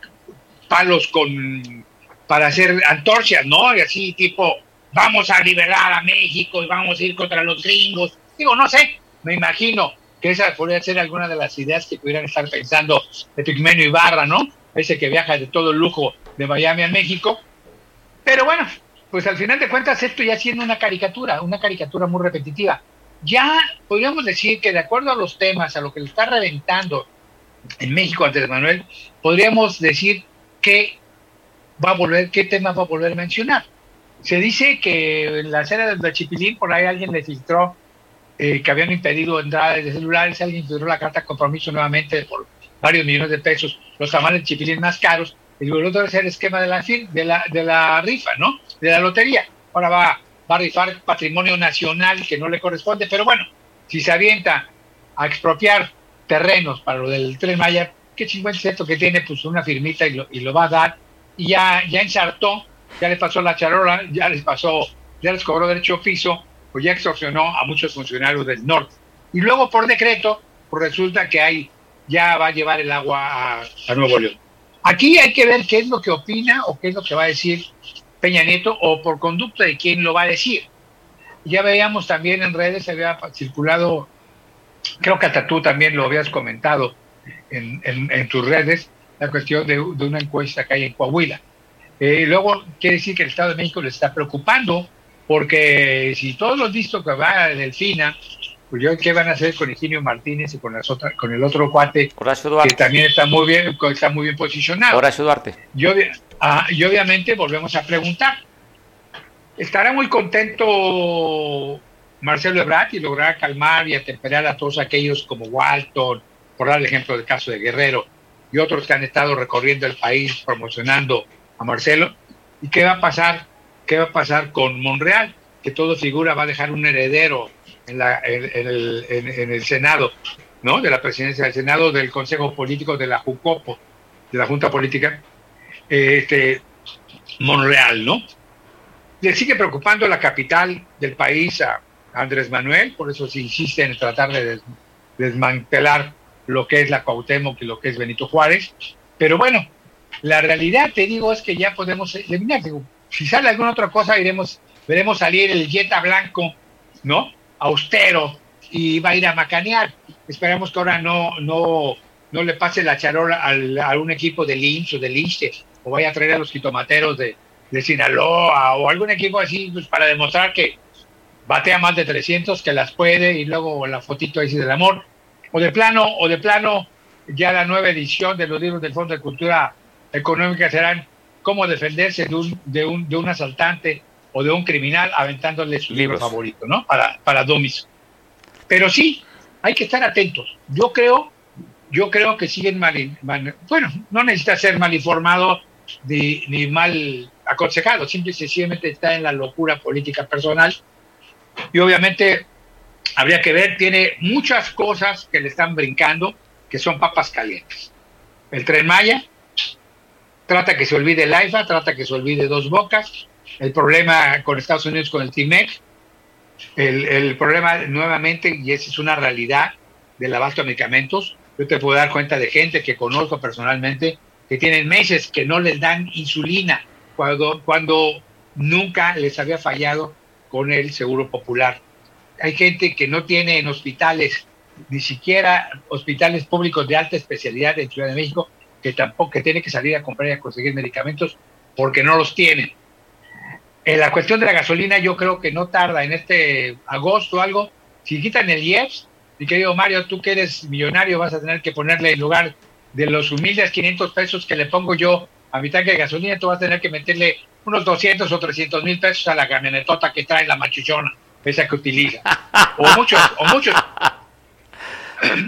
palos con para hacer antorchas, ¿no? Y así tipo vamos a liberar a México y vamos a ir contra los gringos. Digo, no sé, me imagino que esa podría ser alguna de las ideas que pudieran estar pensando de Pigmenio Ibarra, ¿no? Ese que viaja de todo lujo de Miami a México. Pero bueno, pues al final de cuentas esto ya siendo una caricatura, una caricatura muy repetitiva. Ya podríamos decir que de acuerdo a los temas, a lo que le está reventando en México Andrés Manuel, podríamos decir que va a volver, qué tema va a volver a mencionar. Se dice que en la escena del Chipilín, por ahí alguien le filtró eh, que habían impedido entradas de celulares, alguien filtró la carta de compromiso nuevamente por varios millones de pesos, los tamales de Chipilín más caros, luego otro es el esquema de la, de la, de la rifa, ¿no? De la lotería. Ahora va, va a rifar patrimonio nacional que no le corresponde, pero bueno, si se avienta a expropiar terrenos para lo del Tren Maya, qué chingón es esto que tiene pues una firmita y lo, y lo va a dar, y ya, ya ensartó ya les pasó la charola, ya les pasó, ya les cobró derecho piso, pues ya extorsionó a muchos funcionarios del norte. Y luego por decreto, pues resulta que hay, ya va a llevar el agua a, Nuevo León. Aquí hay que ver qué es lo que opina o qué es lo que va a decir Peña Nieto o por conducta de quién lo va a decir. Ya veíamos también en redes, había circulado, creo que hasta tú también lo habías comentado en, en, tus redes, la cuestión de, de, una encuesta que hay en Coahuila. Eh, luego quiere decir que el Estado de México le está preocupando, porque si todos los visto que va a Delfina Pues yo, ¿qué van a hacer con Higinio Martínez y con, las otras, con el otro cuate Horacio Duarte. que también está muy bien, está muy bien posicionado? Horacio Duarte. Yo, ah, y obviamente volvemos a preguntar. ¿Estará muy contento Marcelo Ebrard y lograr calmar y atemperar a todos aquellos como Walton, por dar el ejemplo del caso de Guerrero, y otros que han estado recorriendo el país promocionando a Marcelo? ¿Y qué va a pasar? ¿Qué va a pasar con Monreal? Que todo figura va a dejar un heredero en, el, en el Senado, ¿no? De la presidencia del Senado, del Consejo Político de la JUCOPO, de la Junta Política, este, Monreal, ¿no? Le sigue preocupando la capital del país a Andrés Manuel, por eso se insiste en tratar de des- desmantelar lo que es la Cuauhtémoc y lo que es Benito Juárez. Pero bueno, la realidad, te digo, es que ya podemos eliminar. Si sale alguna otra cosa, iremos, veremos salir el Jetta blanco, ¿no? Austero, y va a ir a macanear. Esperemos que ahora no, no, no le pase la charola al- a un equipo de Lynch o de Linche, o vaya a traer a los quitomateros de, de Sinaloa, o algún equipo así, pues para demostrar que batea más de 300, que las puede, y luego la fotito ahí sí del amor. O de plano, o de plano, ya la nueva edición de los libros del Fondo de Cultura Económica serán cómo defenderse de un, de un, de un asaltante o de un criminal aventándole su libro favorito, ¿no? Para, para Domis. Pero sí, hay que estar atentos. Yo creo, yo creo que siguen mal- bueno, no necesita ser mal informado ni, ni mal aconsejado, simple y sencillamente está en la locura política personal. Y obviamente habría que ver, tiene muchas cosas que le están brincando, que son papas calientes. El tren Maya, trata que se olvide el AIFA, trata que se olvide Dos Bocas, el problema con Estados Unidos con el TIMEC, el, el problema nuevamente, y esa es una realidad del abasto de medicamentos, yo te puedo dar cuenta de gente que conozco personalmente que tienen meses que no les dan insulina cuando, cuando nunca les había fallado con el seguro popular. Hay gente que no tiene en hospitales, ni siquiera hospitales públicos de alta especialidad en Ciudad de México, que tampoco que tiene que salir a comprar y a conseguir medicamentos porque no los tienen. En la cuestión de la gasolina, yo creo que no tarda en este agosto o algo. Si quitan el IEPS, mi querido Mario, tú que eres millonario, vas a tener que ponerle en lugar de los humildes 500 pesos que le pongo yo a mi tanque de gasolina, tú vas a tener que meterle unos 200 o 300 mil pesos a la camionetota que trae la machuchona, esa que utiliza. O muchos, o muchos.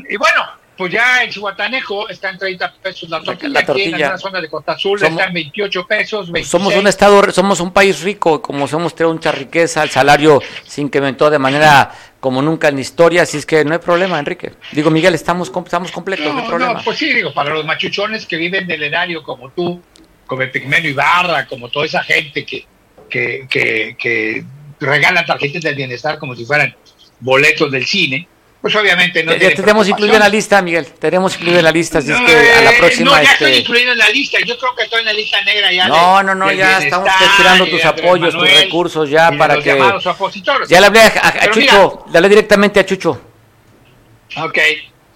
Y bueno, pues ya en Chihuatanejo está en 30 pesos la tortilla, la aquí en alguna zona de Costa Azul Somos- está en 28 pesos, 26. Somos un estado, somos un país rico, como somos tenemos mucha riqueza, el salario se incrementó de manera como nunca en la historia, así es que no hay problema, Enrique. Digo, Miguel, estamos, estamos completos, no, hay problema. no, pues sí, digo, para los machuchones que viven del erario como tú, como el Pigmenio Ibarra, como toda esa gente que, que, que, que regalan tarjetas del bienestar como si fueran boletos del cine, pues obviamente no Ya- tenemos incluido en la lista, Miguel, tenemos incluido en la lista, así es No, que a la eh, próxima... No, ya estoy este, incluido en la lista. Yo creo que estoy en la lista negra ya. No, de- no, no, ya estamos y tus Andrés apoyos, tus recursos ya para los que... opositores. Ya le hablé a, a- Chucho, le hablé directamente a Chucho. mira, ok.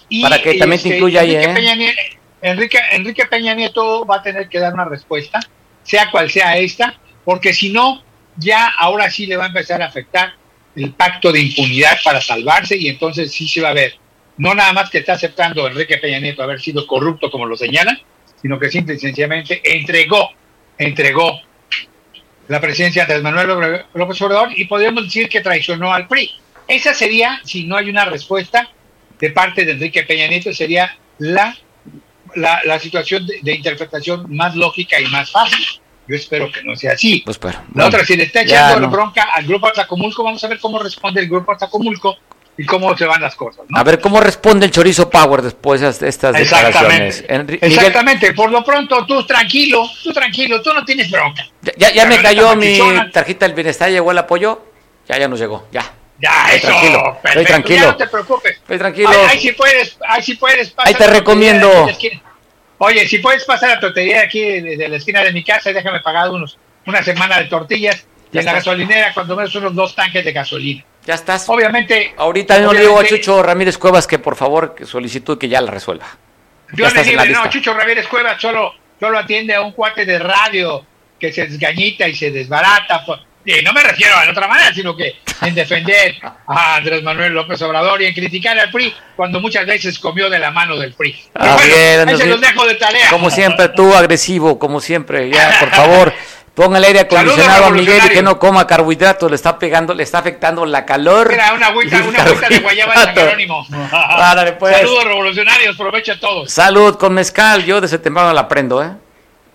Y, Para que también te incluya ahí, ¿eh? Peña Nieto, Enrique, Enrique Peña Nieto va a tener que dar una respuesta, sea cual sea esta, porque si no, ya ahora sí le va a empezar a afectar el pacto de impunidad para salvarse y entonces sí se va a ver. No nada más que está aceptando Enrique Peña Nieto haber sido corrupto como lo señalan, sino que simple y sencillamente entregó, entregó la presidencia de Manuel López Obrador y podríamos decir que traicionó al PRI. Esa sería, si no hay una respuesta de parte de Enrique Peña Nieto, sería la, la, la situación de, de interpretación más lógica y más fácil. Yo espero que no sea así. Pues pero, La bueno, otra, si le está echando no. bronca al grupo Atacomulco, vamos a ver cómo responde el grupo Atacomulco y cómo se van las cosas. ¿no? A ver cómo responde el Chorizo Power después de estas declaraciones. Exactamente. Enri- Miguel, Exactamente. Por lo pronto, tú tranquilo, tú tranquilo, tú no tienes bronca. ya, ya- ya me cayó mi tarjeta del bienestar, llegó el apoyo. Ya, ya nos llegó, ya. Ya, Estoy eso, tranquilo, estoy tranquilo. Ya no te preocupes. Estoy tranquilo. Ay, ay, si puedes, ay, si puedes Ahí te la recomiendo. Oye, si puedes pasar a tortería aquí de, de la esquina de mi casa, déjame pagar unos, una semana de tortillas y en la gasolinera cuando menos unos dos tanques de gasolina. Ya estás. Obviamente, Ahorita mismo le digo a obviamente, Chucho Ramírez Cuevas que por favor que solicitud que ya la resuelva. Yo le digo, no. Chucho Ramírez Cuevas solo, solo atiende a un cuate de radio que se desgañita y se desbarata por, No me refiero a la otra manera, sino que en defender a Andrés Manuel López Obrador y en criticar al PRI cuando muchas veces comió de la mano del PRI. Ah, bueno, bien, ahí se los dejo de tarea. Como siempre, tú agresivo, como siempre. Ya, por [LAUGHS] favor, ponga el aire acondicionado a Miguel y que no coma carbohidratos. Le está pegando, le está afectando la calor. Mira, una agüita, una agüita de guayaba de San. Jerónimo. Pues. Saludos revolucionarios, aprovecha todos. Salud con mezcal, yo desde temprano la prendo, ¿eh?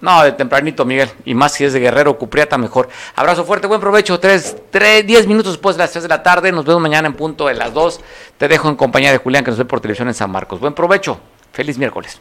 No, de tempranito, Miguel. Y más si es de Guerrero, Cupriata, mejor. Abrazo fuerte, buen provecho. Tres, tres, diez minutos después de las 3 de la tarde. Nos vemos mañana en punto de las 2. Te dejo en compañía de Julián, que nos ve por televisión en San Marcos. Buen provecho. Feliz miércoles.